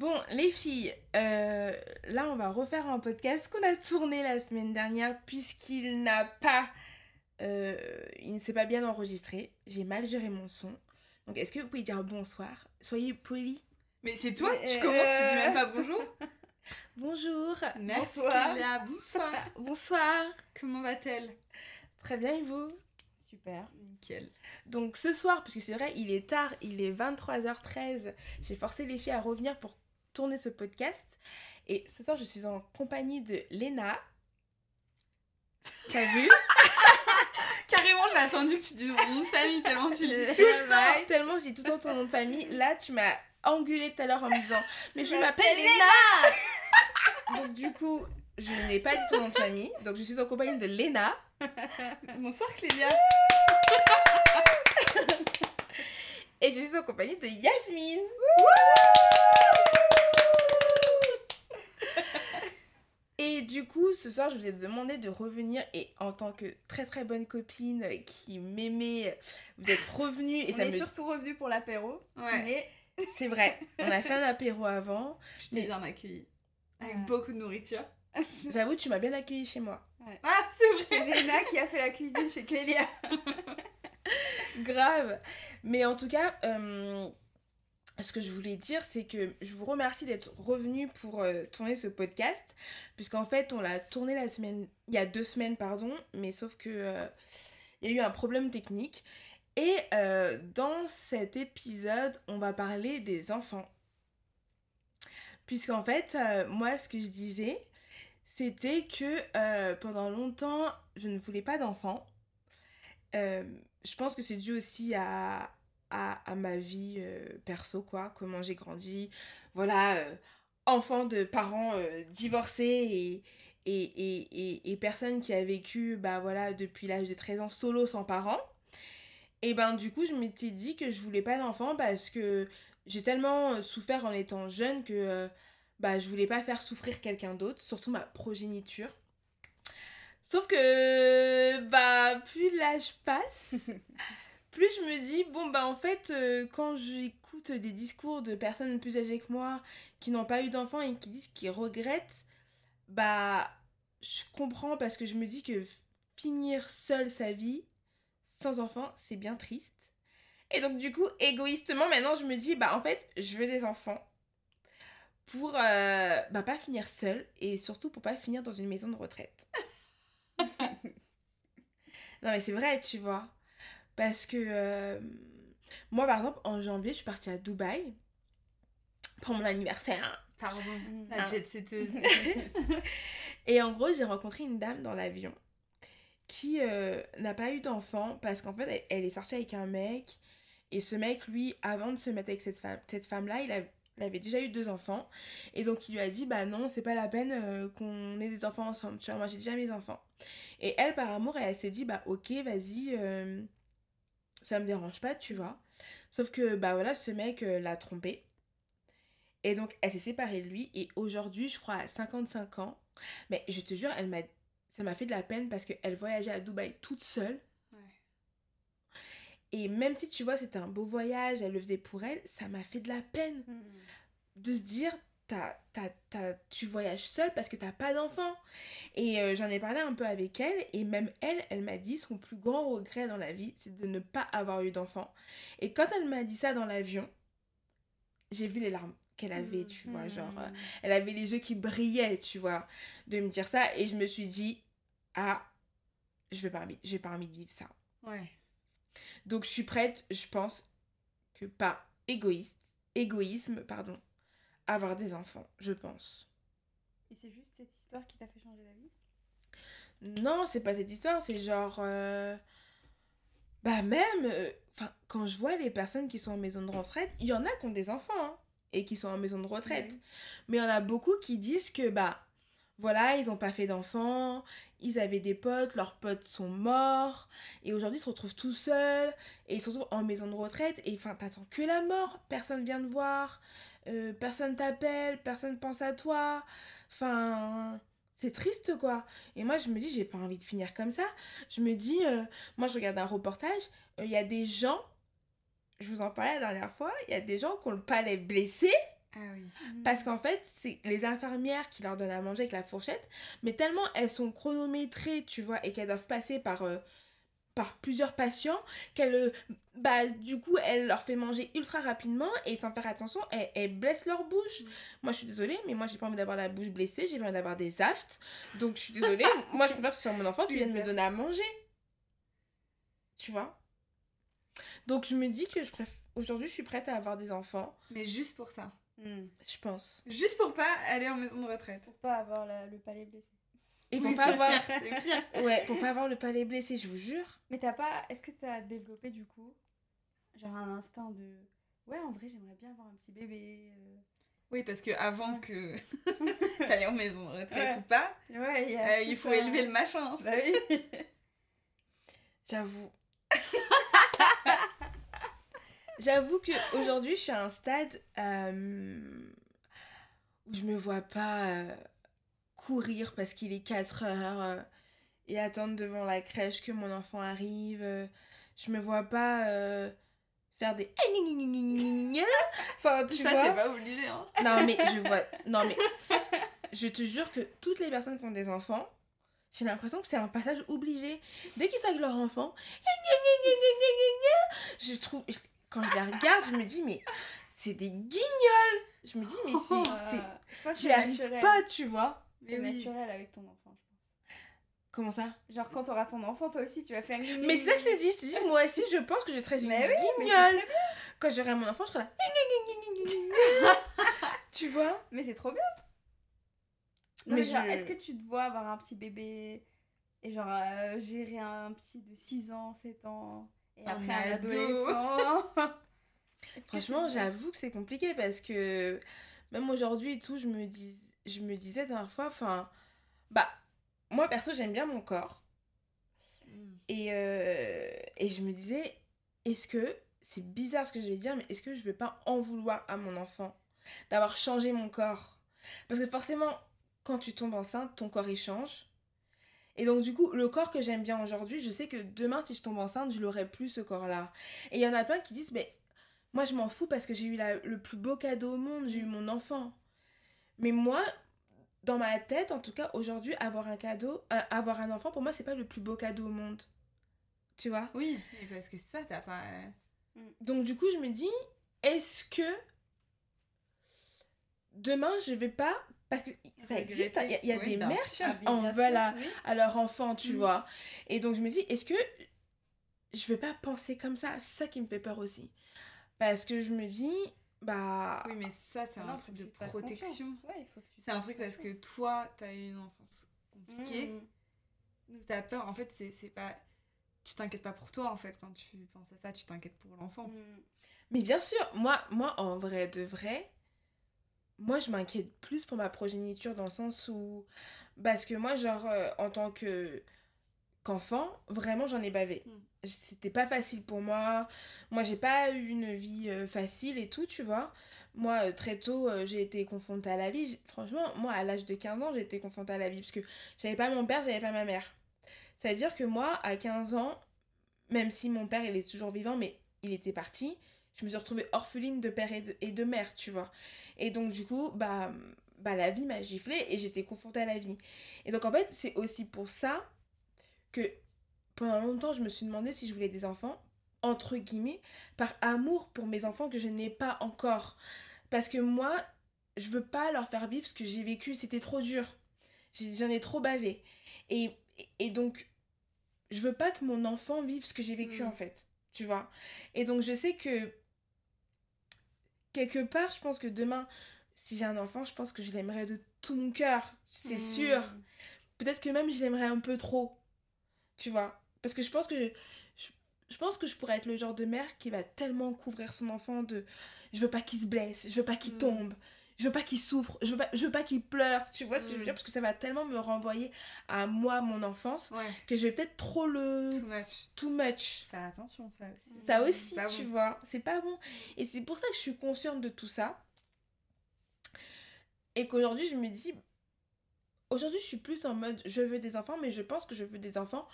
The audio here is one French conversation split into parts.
Bon, les filles, euh, là on va refaire un podcast qu'on a tourné la semaine dernière puisqu'il n'a pas... euh, il ne s'est pas bien enregistré. J'ai mal géré mon son. Donc est-ce que vous pouvez dire bonsoir? Soyez polis. Mais c'est toi, tu Euh, commences, tu dis même pas bonjour Bonjour. Merci Bonsoir. Bonsoir. Bonsoir. Comment va-t-elle? Très bien et vous? Super. Nickel. Donc ce soir, puisque c'est vrai, il est tard, il est 23h13, j'ai forcé les filles à revenir pour tourner ce podcast. Et ce soir, je suis en compagnie de Léna. T'as vu? Carrément, j'ai attendu que tu dises mon nom de famille tellement tu dis tout le temps. Tellement j'ai tout le temps ton nom de famille. Là, tu m'as engueulé tout à l'heure en me disant Mais je m'appelle Léna Donc du coup, je n'ai pas dit ton nom de famille. Donc je suis en compagnie de Léna. Bonsoir Clélia. Et je suis en compagnie de Yasmine. Et du coup, ce soir, je vous ai demandé de revenir et en tant que très très bonne copine qui m'aimait, vous êtes revenue et on ça est me... surtout revenu pour l'apéro. Ouais. Mais C'est vrai, on a fait un apéro avant. Je t'ai Mais- bien accueillie. Avec Ouais. beaucoup de nourriture. J'avoue, tu m'as bien accueilli chez moi. Ah, c'est vrai. c'est Léna qui a fait la cuisine chez Clélia. Grave. Mais en tout cas, euh, ce que je voulais dire, c'est que je vous remercie d'être revenu pour euh, tourner ce podcast, puisqu'en fait, on l'a tourné la semaine, il y a deux semaines, pardon, mais sauf que euh, y a eu un problème technique. Et euh, dans cet épisode, on va parler des enfants. Puisqu'en fait, moi, ce que je disais, c'était que pendant longtemps, je ne voulais pas d'enfants. Je pense que c'est dû aussi à, à, ma vie euh, perso, quoi, comment j'ai grandi. Voilà, euh, enfant de parents euh, divorcés et, et, et, et, et personne qui a vécu, bah voilà, depuis l'âge de 13 ans solo sans parents. Et ben du coup, je m'étais dit que je voulais pas d'enfant parce que j'ai tellement souffert en étant jeune que bah, je voulais pas faire souffrir quelqu'un d'autre, surtout ma progéniture. Sauf que, bah, plus l'âge passe, plus je me dis, bon, bah, en fait, euh, quand j'écoute des discours de personnes plus âgées que moi qui n'ont pas eu d'enfants et qui disent qu'ils regrettent, bah, je comprends parce que je me dis que finir seule sa vie sans enfant, c'est bien triste. Et donc, du coup, égoïstement, maintenant, je me dis, bah, en fait, je veux des enfants pour euh, bah, pas finir seule et surtout pour pas finir dans une maison de retraite. non mais c'est vrai, tu vois. Parce que euh, moi par exemple en janvier je suis partie à Dubaï pour mon anniversaire. Pardon, Ah. la jet setteuse. Et en gros j'ai rencontré une dame dans l'avion qui euh, n'a pas eu d'enfant parce qu'en fait elle, elle est sortie avec un mec et ce mec lui avant de se mettre avec cette femme cette femme là il, avait déjà eu deux enfants et donc il lui a dit bah non c'est pas la peine euh, qu'on ait des enfants ensemble tu vois moi j'ai déjà mes enfants et elle par amour elle, s'est dit bah ok vas-y euh, ça me dérange pas tu vois. Sauf que bah voilà ce mec euh, l'a trompée et donc elle s'est séparée de lui. Et aujourd'hui je crois à 55 ans. Mais je te jure elle m'a ça m'a fait de la peine parce qu'elle voyageait à Dubaï toute seule. Ouais. et même si tu vois c'était un beau voyage elle le faisait pour elle ça m'a fait de la peine de se dire tu voyages seule parce que t'as pas d'enfant. Et euh, j'en ai parlé un peu avec elle, et même elle, elle m'a dit son plus grand regret dans la vie, c'est de ne pas avoir eu d'enfant. Et quand elle m'a dit ça dans l'avion, j'ai vu les larmes qu'elle avait, tu vois, genre, euh, elle avait les yeux qui brillaient, tu vois, de me dire ça, et je me suis dit, ah, je vais pas envie, j'ai pas envie de vivre ça. Ouais. Donc je suis prête, je pense que pas égoïste, égoïsme, pardon, avoir des enfants, je pense. Et c'est juste cette histoire qui t'a fait changer d'avis? Non, c'est pas cette histoire, c'est genre euh, bah même euh, quand je vois les personnes qui sont en maison de retraite, il y en a qui ont des enfants hein, et qui sont en maison de retraite. Oui. Mais il y en a beaucoup qui disent que bah voilà, ils ont pas fait d'enfants, ils avaient des potes, leurs potes sont morts et aujourd'hui ils se retrouvent tout seuls et ils se retrouvent en maison de retraite et enfin t'attends que la mort, personne vient te voir, euh, personne t'appelle, personne pense à toi. Enfin, c'est triste quoi. Et moi je me dis j'ai pas envie de finir comme ça. Je me dis euh, moi je regarde un reportage, euh, il y a des gens je vous en parlais la dernière fois, il y a des gens qui ont le palais blessé Ah oui. Parce qu'en fait, c'est les infirmières qui leur donnent à manger avec la fourchette, mais tellement elles sont chronométrées, tu vois, et qu'elles doivent passer par, euh, par plusieurs patients, qu'elles, euh, bah, du coup, elles leur fait manger ultra rapidement et sans faire attention, elles, elles blessent leur bouche. Mm. Moi, je suis désolée, mais moi, j'ai pas envie d'avoir la bouche blessée, j'ai envie d'avoir des aftes. Donc, je suis désolée, moi, je préfère que ce soit mon enfant qui vienne me donner à manger. Tu vois? Donc, je me dis que je préfère. Aujourd'hui, je suis prête à avoir des enfants, Mais juste pour ça. Hmm. je pense. Juste pour pas aller en maison de retraite. Pour pas avoir la- le palais blessé. Et pour Oui, pas avoir. pire, c'est pire. Ouais, pour pas avoir le palais blessé, je vous jure. Mais t'as pas. Est-ce que t'as développé du coup, genre un instinct de. Ouais, en vrai, j'aimerais bien avoir un petit bébé. euh. Oui, parce que avant que t'ailles en maison de retraite Ouais. ou pas, Ouais, il euh, il faut un- élever le machin. Bah oui. J'avoue. J'avoue que aujourd'hui je suis à un stade euh, où je me vois pas euh, courir parce qu'il est 4 heures euh, et attendre devant la crèche que mon enfant arrive. euh, je me vois pas euh, faire des enfin tu ça, vois c'est pas obligé. Hein. non, mais je vois. Non, mais. Je te jure que toutes les personnes qui ont des enfants, j'ai l'impression que c'est un passage obligé. Dès qu'ils sont avec leur enfant, je trouve. Quand je la regarde, je me dis, mais c'est des guignols Je me dis, mais c'est. c'est- Euh, Tu n'y arrives pas, tu vois. Mais oui. naturel avec ton enfant, je pense. Comment ça? Genre, quand t'auras ton enfant, toi aussi, tu vas faire. Mais c'est ça que je t'ai dit. Je te dis, moi aussi, je pense que je serais une Mais oui, mais guignole. Quand j'aurai mon enfant, je serai là. tu vois? Mais c'est trop bien. Non, Mais mais genre, je- est-ce que tu te vois avoir un petit bébé et genre euh, gérer un petit de 6 ans, 7 ans et Un après un ado. adolescent? Franchement, j'avoue que c'est compliqué parce que même aujourd'hui et tout, je me, dis, je me disais la dernière fois, enfin, bah, moi perso, j'aime bien mon corps. Et, euh, et je me disais, est-ce que, c'est bizarre ce que je vais dire, mais est-ce que je vais pas en vouloir à mon enfant d'avoir changé mon corps? Parce que forcément, quand tu tombes enceinte, ton corps il change. Et donc du coup, le corps que j'aime bien aujourd'hui, je sais que demain, si je tombe enceinte, je l'aurai plus ce corps-là. Et il y en a plein qui disent, mais moi je m'en fous parce que j'ai eu la- le plus beau cadeau au monde, j'ai eu mon enfant. Mais moi, dans ma tête, en tout cas, aujourd'hui, avoir un cadeau, euh, avoir un enfant, pour moi, c'est pas le plus beau cadeau au monde. Tu vois? Oui, parce que ça, t'as pas. euh, Donc du coup, je me dis, est-ce que demain, je vais pas... Parce que ça existe, il y a, il y a Oui, des mères qui en veulent à, oui. à leur enfant, tu Mhm. vois? Et donc je me dis, est-ce que je vais pas penser comme ça? C'est ça qui me fait peur aussi. Parce que je me dis, bah... Oui, mais ça, c'est Ah un truc de protection. Ouais, C'est un truc parce que toi, t'as eu une enfance compliquée. Mm. Donc t'as peur. En fait, c'est c'est pas. Tu t'inquiètes pas pour toi, en fait, quand tu penses à ça, tu t'inquiètes pour l'enfant. Mm. Mais bien sûr, moi, moi en vrai de vrai, moi je m'inquiète plus pour ma progéniture dans le sens où. Parce que moi, genre, euh, en tant que qu'enfant, vraiment j'en ai bavé. Mm. C'était pas facile pour moi. Moi, j'ai pas eu une vie euh, facile et tout, tu vois. Moi, euh, très tôt, euh, j'ai été confrontée à la vie. Franchement, moi, à l'âge de 15 ans, j'ai été confrontée à la vie parce que j'avais pas mon père, j'avais pas ma mère. C'est-à-dire que moi, à 15 ans, même si mon père, il est toujours vivant, mais il était parti, je me suis retrouvée orpheline de père et de, et de mère, tu vois. Et donc, du coup, bah, bah la vie m'a giflé et j'étais confrontée à la vie. Et donc, en fait, c'est aussi pour ça que pendant longtemps, je me suis demandé si je voulais des enfants, entre guillemets, par amour pour mes enfants que je n'ai pas encore. Parce que moi, je veux pas leur faire vivre ce que j'ai vécu, c'était trop dur. J'en ai trop bavé. Et, et donc, je veux pas que mon enfant vive ce que j'ai vécu Mm. en fait. Tu vois? Et donc, je sais que quelque part, je pense que demain, si j'ai un enfant, je pense que je l'aimerais de tout mon cœur, c'est Mm. sûr. Peut-être que même je l'aimerais un peu trop. Tu vois Parce que je pense que je, je, je pense que je pourrais être le genre de mère qui va tellement couvrir son enfant de je veux pas qu'il se blesse, je veux pas qu'il Mm. tombe, je veux pas qu'il souffre, je veux pas, je veux pas qu'il pleure, tu vois ce que je veux Mm. dire? Parce que ça va tellement me renvoyer à moi, mon enfance, Ouais, que je vais peut-être trop le too much. too much. Faire attention, ça aussi. Ça aussi, tu bon. vois, c'est pas bon. Et c'est pour ça que je suis consciente de tout ça. Et qu'aujourd'hui, je me dis. Aujourd'hui, je suis plus en mode je veux des enfants, mais je pense que je veux des enfants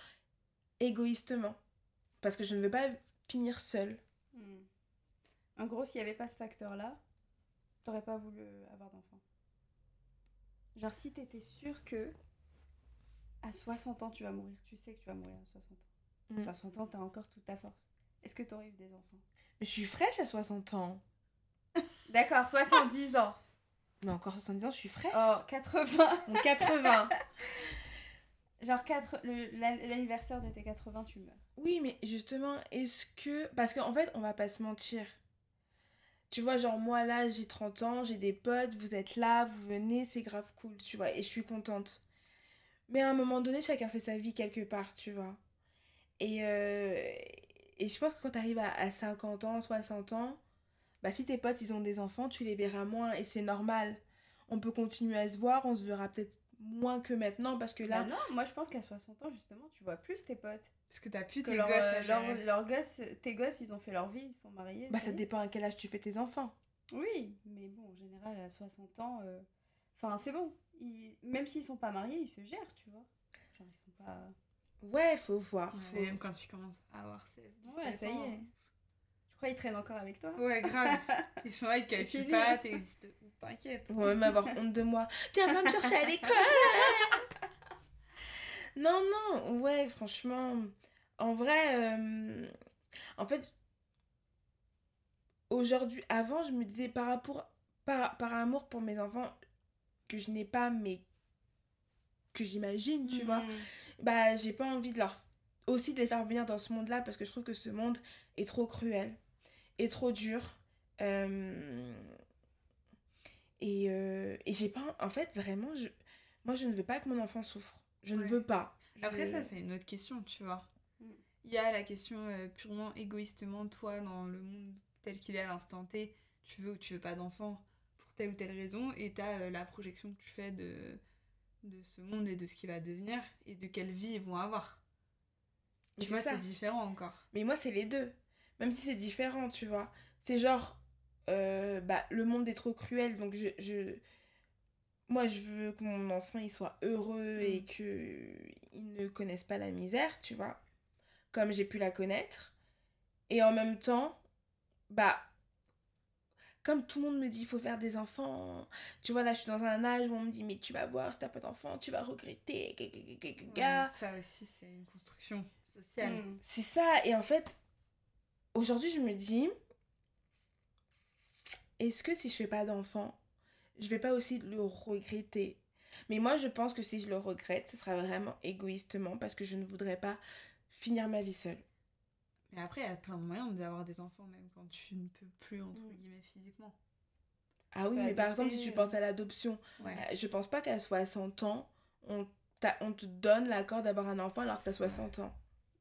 égoïstement. Parce que je ne veux pas finir seule. Mm. En gros, s'il n'y avait pas ce facteur-là, t'aurais pas voulu avoir d'enfant Genre, si t'étais sûr que à 60 ans tu vas mourir, tu sais que tu vas mourir à 60 ans. Mm. 60 ans, t'as encore toute ta force. Est-ce que t'aurais eu des enfants? Mais je suis fraîche à 60 ans. D'accord, 70 ans. Mais encore 70 ans, je suis fraîche. Oh, 80. Donc 80. Genre, l'anniversaire de tes 80, tu meurs. Oui, mais justement, est-ce que... Parce qu'en fait, on va pas se mentir. Tu vois, genre moi là, j'ai 30 ans, j'ai des potes, vous êtes là, vous venez, c'est grave cool, tu vois, et je suis contente. Mais à un moment donné, chacun fait sa vie quelque part, tu vois. Et, euh, et je pense que quand t'arrives à, à 50 ans, 60 ans, bah si tes potes, ils ont des enfants, tu les verras moins, et c'est normal. On peut continuer à se voir, on se verra peut-être moins que maintenant, parce que là... Bah non, moi je pense qu'à 60 ans, justement, tu vois plus tes potes. Parce que t'as plus Que tes leur, gosses euh, à leur- gérer. leurs gosses, tes gosses, ils ont fait leur vie, ils sont mariés. Bah ça dépend à quel âge tu fais tes enfants. Oui, mais bon, en général, à 60 ans, euh, enfin, c'est bon. Ils- Même s'ils sont pas mariés, ils se gèrent, tu vois. Genre, ils sont pas. Ouais, faut voir. Ouais, faut- Même quand tu commences à avoir 16, 17 Ouais, ça y est. Tu crois qu'ils traînent encore avec toi Ouais, grave. Ils sont là, ils calculent pas. T'inquiète. On va même avoir honte de moi. Viens, va me chercher à l'école. non, non, ouais, franchement. En vrai, euh, en fait, aujourd'hui, avant, je me disais par rapport, par, par amour pour mes enfants, que je n'ai pas, mais que j'imagine, tu vois, Mhm. bah, j'ai pas envie de leur. aussi de les faire venir dans ce monde-là parce que je trouve que ce monde est trop cruel, est trop dur. euh, Et, euh, et j'ai pas. En fait, vraiment, je... moi, je ne veux pas que mon enfant souffre. Je ne veux pas. Après, Je- ça, c'est une autre question, tu vois. Mm. Il y a la question euh, purement égoïstement, toi, dans le monde tel qu'il est à l'instant T, tu veux ou tu veux pas d'enfant pour telle ou telle raison, et t'as euh, la projection que tu fais de, de ce monde et de ce qui va devenir, et de quelle vie ils vont avoir. Tu vois, ça. c'est différent encore. Mais moi, c'est les deux. Même si c'est différent, tu vois. C'est genre, euh, bah, le monde est trop cruel, donc je, je... Moi, je veux que mon enfant, il soit heureux et Mm. que il ne connaisse pas la misère, tu vois. Comme j'ai pu la connaître. Et en même temps, bah... Comme tout le monde me dit, il faut faire des enfants. Tu vois, là, je suis dans un âge où on me dit, mais tu vas voir, si t'as pas d'enfant, tu vas regretter. Ouais, ça aussi, c'est une construction sociale. Mhm. C'est ça, et en fait, aujourd'hui, je me dis, est-ce que si je fais pas d'enfant, je vais pas aussi le regretter? Mais moi, je pense que si je le regrette, ce sera vraiment égoïstement parce que je ne voudrais pas finir ma vie seule. Mais après, il y a plein de moyens d'avoir des enfants, même quand tu ne peux plus, entre Mm. guillemets, physiquement. Ah oui, mais par exemple, si tu penses à l'adoption, Ouais. euh, je pense pas qu'à 60 ans, on te donne l'accord d'avoir un enfant alors que t'as 60 ans.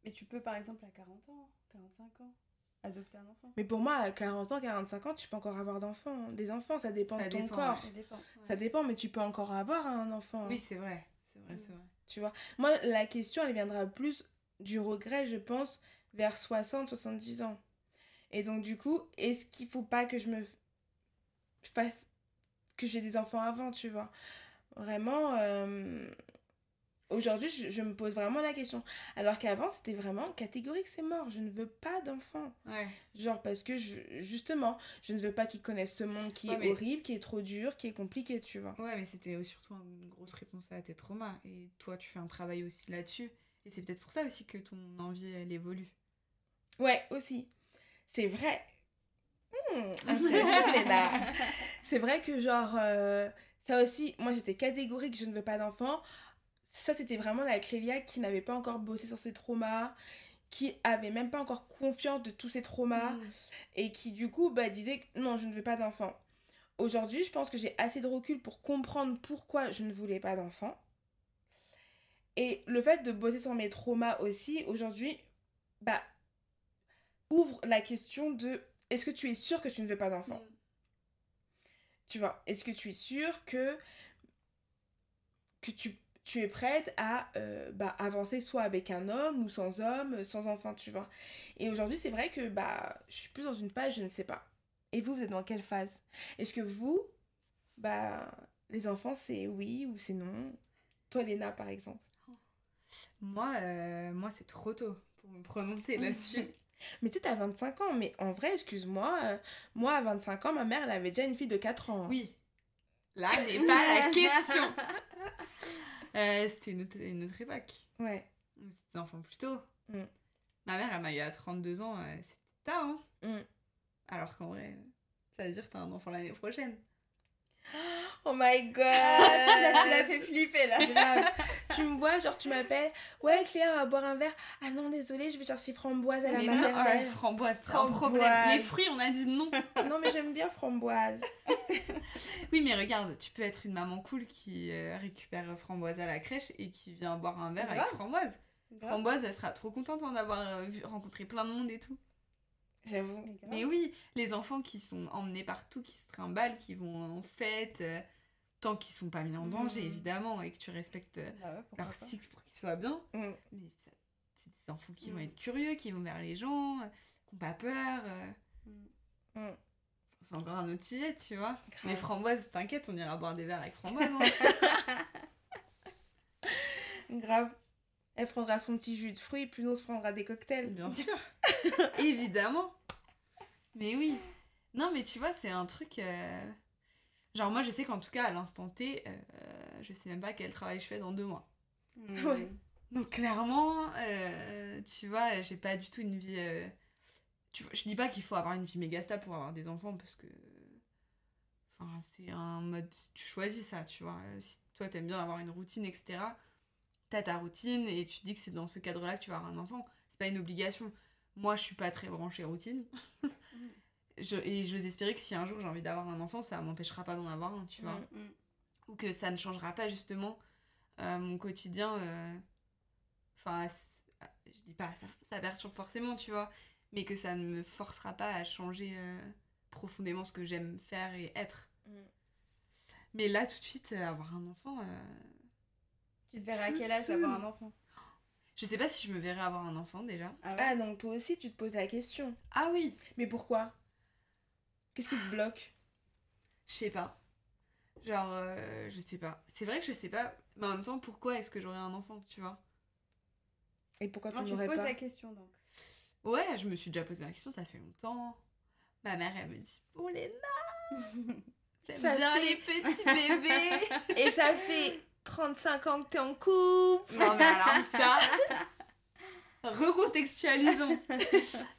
Mais tu peux, par exemple, à 40 ans, 45 ans, adopter un enfant. Mais pour moi, à 40 ans, 45 ans, tu peux encore avoir d'enfants. Des enfants, ça dépend Ça de ton dépend, corps. Ça dépend. Ça dépend, mais tu peux encore avoir un enfant. Oui, c'est vrai. C'est vrai, c'est vrai. Tu vois, moi, la question, elle viendra plus du regret, je pense, vers 60-70 ans. Et donc, du coup, est-ce qu'il faut pas que je me fasse. que j'ai des enfants avant, tu vois? Vraiment, euh, aujourd'hui, je, je me pose vraiment la question. Alors qu'avant, c'était vraiment catégorique, c'est mort, je ne veux pas d'enfants. Ouais. Genre, parce que, je- justement, je ne veux pas qu'ils connaissent ce monde qui Ouais, est mais- horrible, qui est trop dur, qui est compliqué, tu vois. Ouais, mais c'était surtout une grosse réponse à tes traumas. Et toi, tu fais un travail aussi là-dessus. Et c'est peut-être pour ça aussi que ton envie, elle évolue. Ouais, aussi. C'est vrai. Hmm, intéressant. C'est vrai que, genre, euh, ça aussi, moi j'étais catégorique, je ne veux pas d'enfant. Ça, c'était vraiment la Clélia qui n'avait pas encore bossé sur ses traumas, qui avait même pas encore confiance de tous ses traumas, Mm. et qui, du coup, bah, disait non, je ne veux pas d'enfant. Aujourd'hui, je pense que j'ai assez de recul pour comprendre pourquoi je ne voulais pas d'enfant. Et le fait de bosser sur mes traumas aussi, aujourd'hui, bah, ouvre la question de est-ce que tu es sûr que tu ne veux pas d'enfant? Mm. Tu vois, est-ce que tu es sûr que, que tu, tu es prête à euh, bah, avancer soit avec un homme ou sans homme, sans enfant, tu vois Et aujourd'hui, c'est vrai que bah, je suis plus dans une phase, je ne sais pas. Et vous, vous êtes dans quelle phase? Est-ce que vous, bah, les enfants, c'est oui ou c'est non? Toi, Léna, par exemple. Moi, euh, moi c'est trop tôt pour me prononcer là-dessus. Mais tu sais, t'as 25 ans, mais en vrai, excuse-moi, euh, moi à 25 ans, ma mère, elle avait déjà une fille de 4 ans. hein. Oui. Là n'est pas la question. Euh, C'était une, autre- une autre époque. Ouais. C'était des enfants plus tôt. Mm. Ma mère, elle m'a eu à 32 ans. euh, C'était tard, hein. Mm. Alors qu'en vrai, ça veut dire que t'as un enfant l'année prochaine. Oh my god Là, tu l'as fait flipper là. Grave. tu me vois, genre tu m'appelles, ouais Cléa, on va boire un verre. Ah non, désolée, je vais chercher framboise à la Mais non, ouais, maternelle. framboise, c'est un problème. Les fruits, on a dit non. non, mais j'aime bien framboise. Oui, mais regarde, tu peux être une maman cool qui euh, récupère framboise à la crèche et qui vient boire un verre avec framboise. Grave. Framboise, elle sera trop contente hein, d'avoir euh, vu- rencontré plein de monde et tout. J'avoue. Mais oui, les enfants qui sont emmenés partout, qui se trimballent, qui vont en fête, euh, tant qu'ils sont pas mis en danger, Mhm. évidemment, et que tu respectes euh, Bah ouais, leur pas. cycle pour qu'ils soient bien. Mm. Mais c'est des enfants qui vont Mm. être curieux, qui vont vers les gens, euh, qui n'ont pas peur. C'est encore un autre sujet, tu vois. Grave. Mais framboise, t'inquiète, on ira boire des verres avec framboise. hein. Grave. Elle prendra son petit jus de fruits, puis nous on se prendra des cocktails. Bien sûr. Évidemment. Mais oui. Non, mais tu vois, c'est un truc. euh, Genre, moi, je sais qu'en tout cas, à l'instant T, euh, je sais même pas quel travail je fais dans deux mois. Ouais. Donc, clairement, euh, tu vois, j'ai pas du tout une vie. euh, Tu vois, je dis pas qu'il faut avoir une vie méga stable pour avoir des enfants, parce que. Enfin, c'est un mode. Tu choisis ça, tu vois. Si toi, t'aimes bien avoir une routine, etc., t'as ta routine et tu te dis que c'est dans ce cadre-là que tu vas avoir un enfant. C'est pas une obligation. Moi, je suis pas très branchée routine. Je- et j'ose espérer que si un jour j'ai envie d'avoir un enfant, ça m'empêchera pas d'en avoir un, tu vois. Mm. Mm. Ou que ça ne changera pas justement euh, mon quotidien. euh, Enfin, je dis pas, ça, ça perturbe forcément, tu vois. Mais que ça ne me forcera pas à changer euh, profondément ce que j'aime faire et être. Mm. Mais là, tout de suite, avoir un enfant, Tu te verrais à quel âge seul. avoir un enfant? Je sais pas si je me verrais avoir un enfant déjà. Ah ouais? Ah, donc toi aussi tu te poses la question. Ah oui Mais pourquoi? Qu'est-ce qui te bloque? Je sais pas. Genre, euh, je sais pas. C'est vrai que je sais pas, mais en même temps, pourquoi est-ce que j'aurais un enfant, tu vois? Et pourquoi tu Non, tu te n'aurais poses pas? la question donc. Ouais, je me suis déjà posé la question, ça fait longtemps. Ma mère, elle me dit Oh Léna J'aime bien fait- les petits bébés Et ça fait 35 ans que t'es en couple Non, mais alors ça Recontextualisons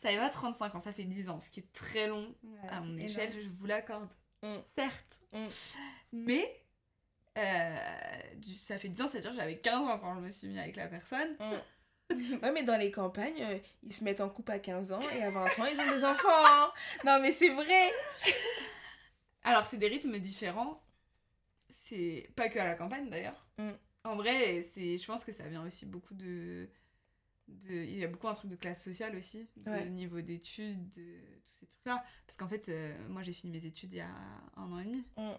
Ça y va 35 ans, ça fait 10 ans, ce qui est très long Ouais, à mon échelle, énorme. je vous l'accorde. Mm. Certes. Mm. Mais euh, du- ça fait 10 ans, c'est-à-dire que j'avais 15 ans quand je me suis mis avec la personne. Ouais, mais dans les campagnes, euh, ils se mettent en couple à 15 ans et à 20 ans, ils ont des enfants. hein. Non, mais c'est vrai. Alors, c'est des rythmes différents. C'est pas que à la campagne d'ailleurs. Mm. En vrai, c'est, je pense que ça vient aussi beaucoup de, de. Il y a beaucoup un truc de classe sociale aussi, de Ouais. niveau d'études, de tous ces trucs-là. Parce qu'en fait, euh, moi j'ai fini mes études il y a un an et demi. Mm.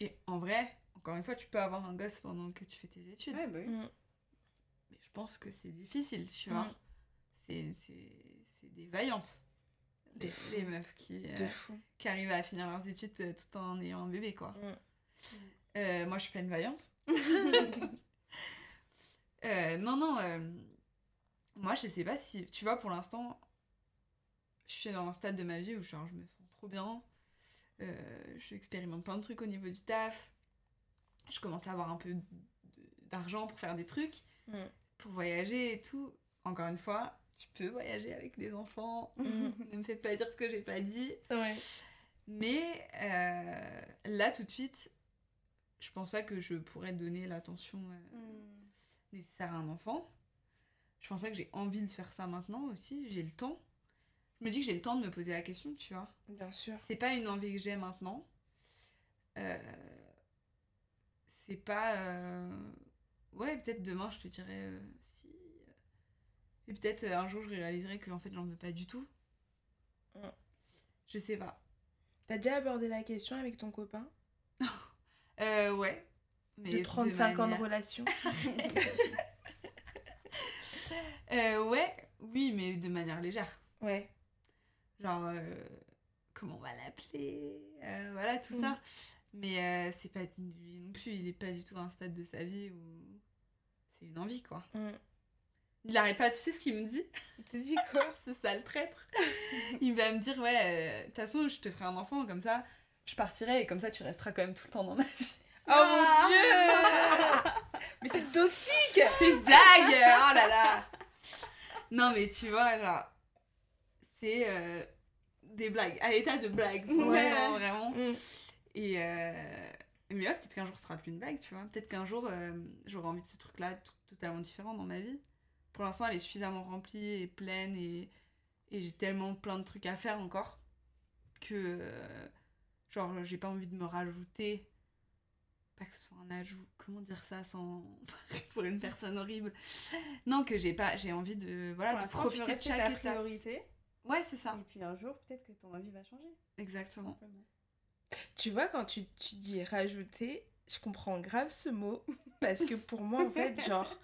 Et en vrai, encore une fois, tu peux avoir un gosse pendant que tu fais tes études. Ouais, bah oui. Mm. Mais je pense que c'est difficile, tu vois. C'est, c'est, des vaillantes. De Les, fou. les meufs qui, euh, qui arrivent à finir leurs études euh, tout en ayant un bébé, quoi. Euh, moi, je suis pas une vaillante. Euh, non, non. euh, moi, je sais pas si. Tu vois, pour l'instant, je suis dans un stade de ma vie où genre, je me sens trop bien. Je expérimente plein de trucs au niveau du taf. Je commence à avoir un peu d'argent pour faire des trucs, Mm. pour voyager et tout. Encore une fois, tu peux voyager avec des enfants. Ne me fais pas dire ce que j'ai pas dit. Ouais. Mais là, tout de suite, je pense pas que je pourrais donner l'attention euh, Mm. nécessaire à un enfant. Je pense pas que j'ai envie de faire ça maintenant aussi. J'ai le temps. Je me dis que j'ai le temps de me poser la question, tu vois. Bien sûr. C'est pas une envie que j'ai maintenant. Euh, c'est pas. euh, Ouais, peut-être demain je te dirai si. Et peut-être un jour je réaliserai que en fait j'en veux pas du tout. Mm. Je sais pas. T'as déjà abordé la question avec ton copain? Euh, ouais. Mais De 35 ans de relation Euh, ouais, oui, mais de manière légère. Ouais. Genre, euh, comment on va l'appeler? Euh, Voilà, tout Mm. ça. Mais euh, c'est pas lui non plus, il est pas du tout à un stade de sa vie où c'est une envie, quoi. Mm. Il arrête pas, tu sais ce qu'il me dit? Il te dit quoi? Ce sale traître. Il va me dire, ouais, de toute façon, je te ferai un enfant, comme ça, je partirai, et comme ça, tu resteras quand même tout le temps dans ma vie. Oh mon dieu Mais c'est toxique C'est dingue Oh là là Non, mais tu vois, genre, c'est euh, des blagues, à l'état de blague, l'instant, vraiment. Mm. Et euh, mais ouais, peut-être qu'un jour ce sera plus une blague, tu vois. Peut-être qu'un jour euh, j'aurai envie de ce truc-là totalement différent dans ma vie. Pour l'instant, elle est suffisamment remplie et pleine et, et j'ai tellement plein de trucs à faire encore que genre j'ai pas envie de me rajouter. Pas que ce soit un ajout, comment dire ça sans pour une personne horrible. Non, que j'ai pas, j'ai envie de voilà Pour de profiter de chaque ta étape. priorité. Ouais, c'est ça, Et puis un jour, peut-être que ton avis va changer. exactement. simplement. Tu vois, quand tu, tu dis rajouter, je comprends grave ce mot. Parce que pour moi, en fait, genre,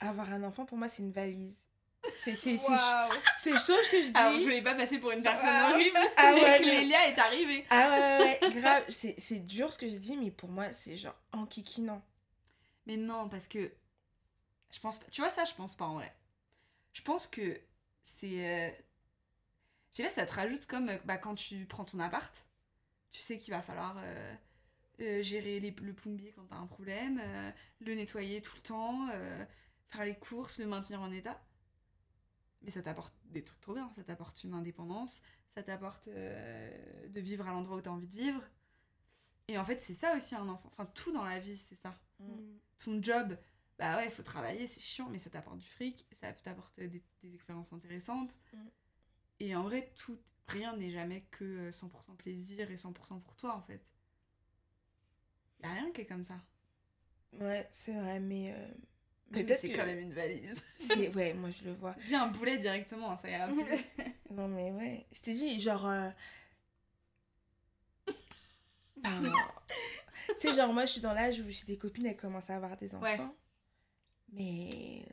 avoir un enfant, pour moi, c'est une valise. C'est c'est- c'est- Waouh c'est chose que je dis. Alors, je voulais pas passer pour une personne Ah. horrible, Ah mais ouais, que mais- Lélia est arrivée. Ah ouais, ouais, ouais, grave. C'est c'est dur ce que je dis, mais pour moi, c'est genre enquiquinant. Mais non, parce que je pense pas. Tu vois, ça, je pense pas en vrai. Je pense que c'est. euh, Je sais pas, ça te rajoute comme euh, bah, quand tu prends ton appart, tu sais qu'il va falloir euh, euh, gérer les- le plombier quand t'as un problème, euh, le nettoyer tout le temps, euh, faire les courses, le maintenir en état. Mais ça t'apporte des trucs trop bien, ça t'apporte une indépendance, ça t'apporte euh, de vivre à l'endroit où t'as envie de vivre. Et en fait, c'est ça aussi un enfant. Enfin, tout dans la vie, c'est ça Mm. ton job, bah ouais, il faut travailler, c'est chiant, mais ça t'apporte du fric, ça t'apporte des, des expériences intéressantes. Mm. Et en vrai, tout, rien n'est jamais que euh, 100% plaisir et 100% pour toi, en fait. Y a rien qui est comme ça. Ouais, c'est vrai, mais. euh, Mais, peut-être c'est que- quand même une valise. c'est- Ouais, moi, je le vois. Dis un boulet directement, hein, ça ira plus. Non, mais ouais. Je t'ai dit, genre. euh, enfin, tu sais, genre, moi, je suis dans l'âge où j'ai des copines, elles commencent à avoir des enfants. Ouais. Mais.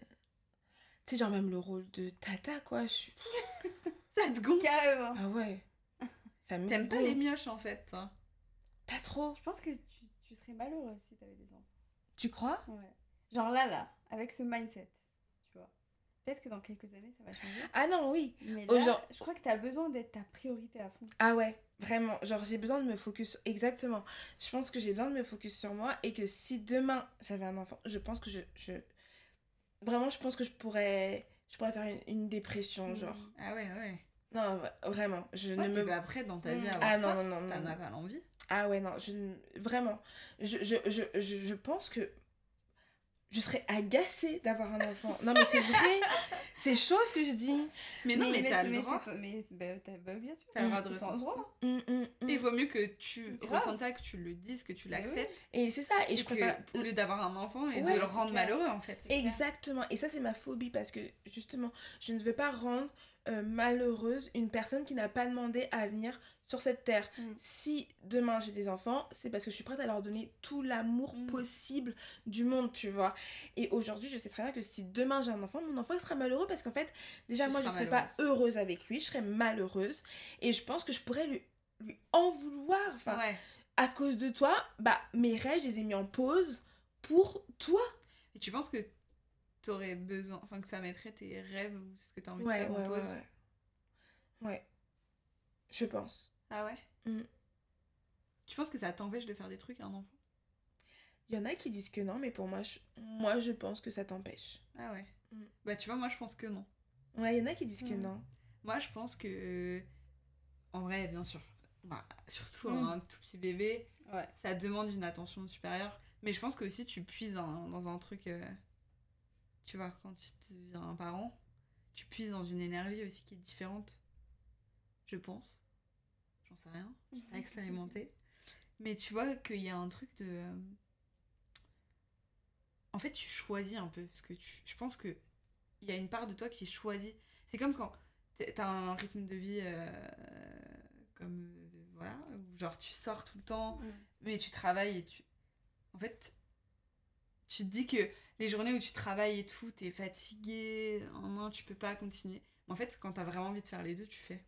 Tu sais, genre, même le rôle de tata, quoi. Je ça te gonfle. Carrément. Ah ouais. Ça me T'aimes pas les mioches, en fait, toi? Pas trop. Je pense que tu, tu serais malheureux si t'avais des enfants. Tu crois? Ouais. Genre là, là, avec ce mindset, tu vois. Peut-être que dans quelques années, ça va changer. Ah non, oui. Mais là, genre- je crois que t'as besoin d'être ta priorité à fond. Ah ouais, vraiment. Genre, j'ai besoin de me focus. Exactement. Je pense que j'ai besoin de me focus sur moi et que si demain j'avais un enfant, je pense que je. je... Vraiment, je pense que je pourrais. Je pourrais faire une, une dépression, Mm. genre. Ah ouais, ouais. Non, vraiment. Je Ouais, ne me. pas prête dans ta vie à Mm. avoir Ah ça. non, non, non. T'en as pas l'envie. Ah ouais, non. Je, vraiment. Je, je, je, je, je pense que. Je serais agacée d'avoir un enfant. Non, mais c'est vrai. c'est chaud ce que je dis. Mais non, mais, t'as le mais droit. Mais bah, t'as- bah, bien sûr. T'as le droit de ressentir droit. ça. Mm, mm, mm. Et il vaut mieux que tu ressentes ça, que tu le dises, que tu Mais oui. l'acceptes, Et c'est ça. Et, et je que, préfère. au lieu d'avoir un enfant et Ouais, de le rendre clair. malheureux en fait. Exactement. Et ça, c'est ma phobie parce que justement, je ne veux pas rendre euh, malheureuse une personne qui n'a pas demandé à venir sur cette terre. Mm. Si demain j'ai des enfants, c'est parce que je suis prête à leur donner tout l'amour Mm. possible du monde, tu vois. Et aujourd'hui, je sais très bien que si demain j'ai un enfant, mon enfant il sera malheureux parce qu'en fait, déjà, moi, je seras serais pas heureuse avec lui, je serais malheureuse. Et je pense que je pourrais lui, lui en vouloir. Enfin, Ouais. à cause de toi, bah, mes rêves, je les ai mis en pause pour toi. Et tu penses que t'aurais besoin, enfin que ça mettrait tes rêves ou ce que t'as envie Ouais, de faire ouais, en pause ouais. Ouais. Je pense. Ah ouais? Mm. Tu penses que ça t'empêche de faire des trucs à un enfant? Il y en a qui disent que non, mais pour moi, je, moi, je pense que ça t'empêche. Ah ouais? Mm. Bah tu vois, moi je pense que non. Ouais, il y en a qui disent que Mm. non. Moi je pense que. En vrai, bien sûr. Bah, surtout Mm. un tout petit bébé, Ouais. ça demande une attention supérieure. Mais je pense que aussi tu puises dans, dans un truc. euh, tu vois, quand tu deviens un parent, tu puises dans une énergie aussi qui est différente. Je pense. J'en sais rien. J'ai pas expérimenté. Mais tu vois qu'il y a un truc de. En fait, tu choisis un peu. Parce que tu... je pense que il y a une part de toi qui choisit. C'est comme quand t'as un rythme de vie euh, comme. euh, voilà. Genre tu sors tout le temps, mais tu travailles et tu. En fait, tu te dis que les journées où tu travailles et tout, t'es fatigué, non, tu peux pas continuer. En fait, quand t'as vraiment envie de faire les deux, tu fais.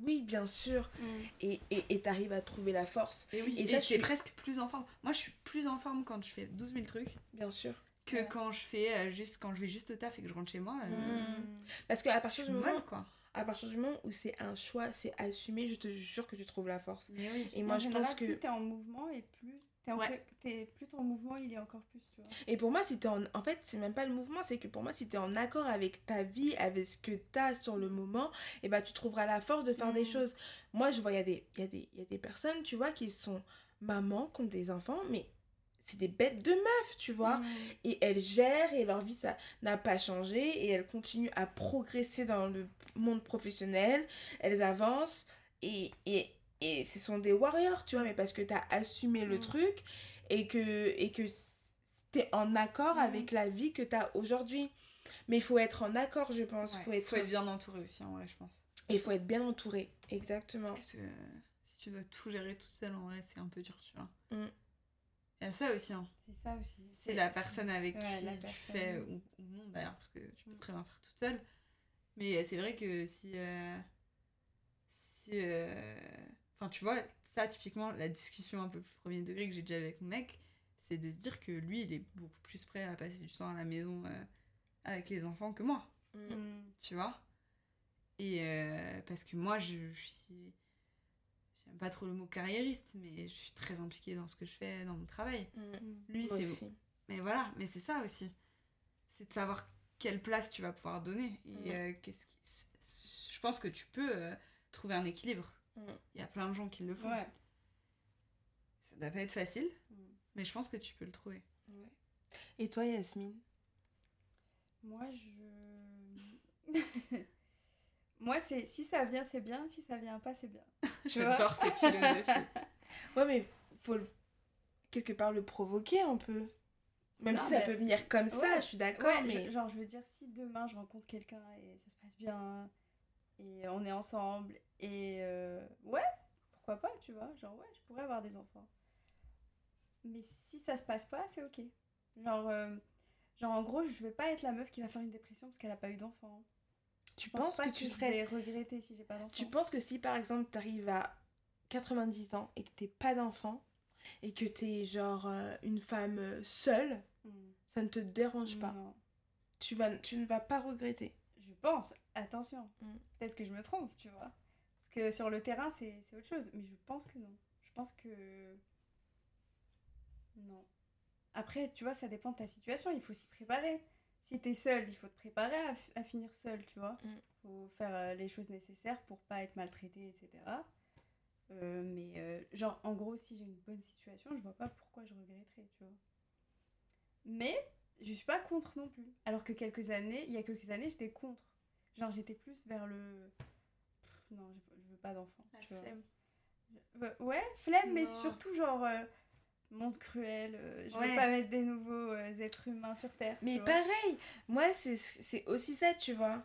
Oui, bien sûr. Mm. Et et- t'arrives à trouver la force. Et oui, Et et ça, t'es suis- presque plus en forme. Moi, je suis plus en forme quand je fais 12 000 trucs Bien sûr. que Ouais. quand je fais euh, juste quand je vais juste au taf et que je rentre chez moi. euh, Mm. Parce qu'à partir du moment, quoi. à partir du moment où c'est un choix, c'est assumé, je te jure que tu trouves la force. Mais oui. Et moi, en je pense que. plus t'es en mouvement et plus t'es en Ouais. plus ton mouvement il est encore plus, tu vois. Et pour moi, si t'es en... En fait, c'est même pas le mouvement, c'est que pour moi, si t'es en accord avec ta vie, avec ce que t'as sur le moment, et bah tu trouveras la force de faire des Mm. choses. Moi, je vois, il y, a des- il y, a des- il y a des personnes, tu vois, qui sont mamans, qui ont des enfants, mais c'est des bêtes de meufs, tu vois. Mm. Et elles gèrent et leur vie, ça n'a pas changé, et elles continuent à progresser dans le monde professionnel, elles avancent, et, et, et ce sont des warriors, tu vois, mais parce que t'as assumé le Mm. truc, et que, et que t'es en accord Mhm. avec la vie que t'as aujourd'hui. Mais il faut être en accord, je pense. Ouais, faut être... faut être bien entouré aussi en vrai, je pense. Et il faut être bien entouré. Exactement. Parce que euh, si tu dois tout gérer toute seule en vrai, c'est un peu dur, tu vois. Mm. Il y a ça aussi, hein. C'est ça aussi. C'est la personne avec ouais, qui la tu personne. fais, ou, ou non d'ailleurs, parce que tu peux Mm. très bien faire toute seule. Mais c'est vrai que si. euh, si. euh, Enfin, tu vois, ça, typiquement, la discussion un peu plus premier degré que j'ai déjà avec mon mec, c'est de se dire que lui, il est beaucoup plus prêt à passer du temps à la maison euh, avec les enfants que moi, Mm. Mm. tu vois? Et euh, parce que moi, je, je suis. J'aime pas trop le mot carriériste, mais je suis très impliquée dans ce que je fais, dans mon travail. Mm. Lui, c'est aussi. mais voilà, mais c'est ça aussi. C'est de savoir quelle place tu vas pouvoir donner. Et euh, qu'est-ce qui... Je pense que tu peux euh, trouver un équilibre. Mm. Il y a plein de gens qui le font. Ouais. Ça doit pas être facile, Mm. mais je pense que tu peux le trouver. Ouais. Et toi, Yasmine? Moi, je. Moi, c'est si ça vient, c'est bien. Si ça vient pas, c'est bien. J'adore cette philosophie. Ouais, mais faut le- quelque part le provoquer un peu. Même Non, si ça mais- peut venir comme ça, je suis d'accord, Ouais, mais. je- genre, je veux dire, si demain je rencontre quelqu'un et ça se passe bien et on est ensemble et euh, ouais, pourquoi pas, tu vois, genre ouais, je pourrais avoir des enfants. Mais si ça se passe pas, c'est ok. Genre, euh, genre en gros, je vais pas être la meuf qui va faire une dépression parce qu'elle a pas eu d'enfant. Tu penses que tu serais. regretter si j'ai pas d'enfant. Tu penses que si par exemple t'arrives à 90 ans et que t'es pas d'enfant et que t'es genre euh, une femme seule, Hmm. ça ne te dérange pas. Non. Tu, vas, tu ne vas pas regretter. Je pense, attention, Mm. peut-être que je me trompe, tu vois. Que sur le terrain, c'est autre chose. Mais je pense que non. Je pense que. Non. Après, tu vois, ça dépend de ta situation. Il faut s'y préparer. Si t'es seul, il faut te préparer à, fi- à finir seul, tu vois. Mm. faut faire euh, les choses nécessaires pour pas être maltraité, etc. Euh, mais, euh, genre, en gros, si j'ai une bonne situation, je vois pas pourquoi je regretterais, tu vois. Mais je suis pas contre non plus. Alors que quelques années, il y a quelques années, j'étais contre. Genre, j'étais plus vers le. Pff, non, pas d'enfant. tu vois. Ouais, flemme, mais surtout genre. euh, monde cruel, euh, je Ouais. veux pas mettre des nouveaux euh, êtres humains sur Terre. Mais pareil, moi c'est c'est aussi ça, tu vois.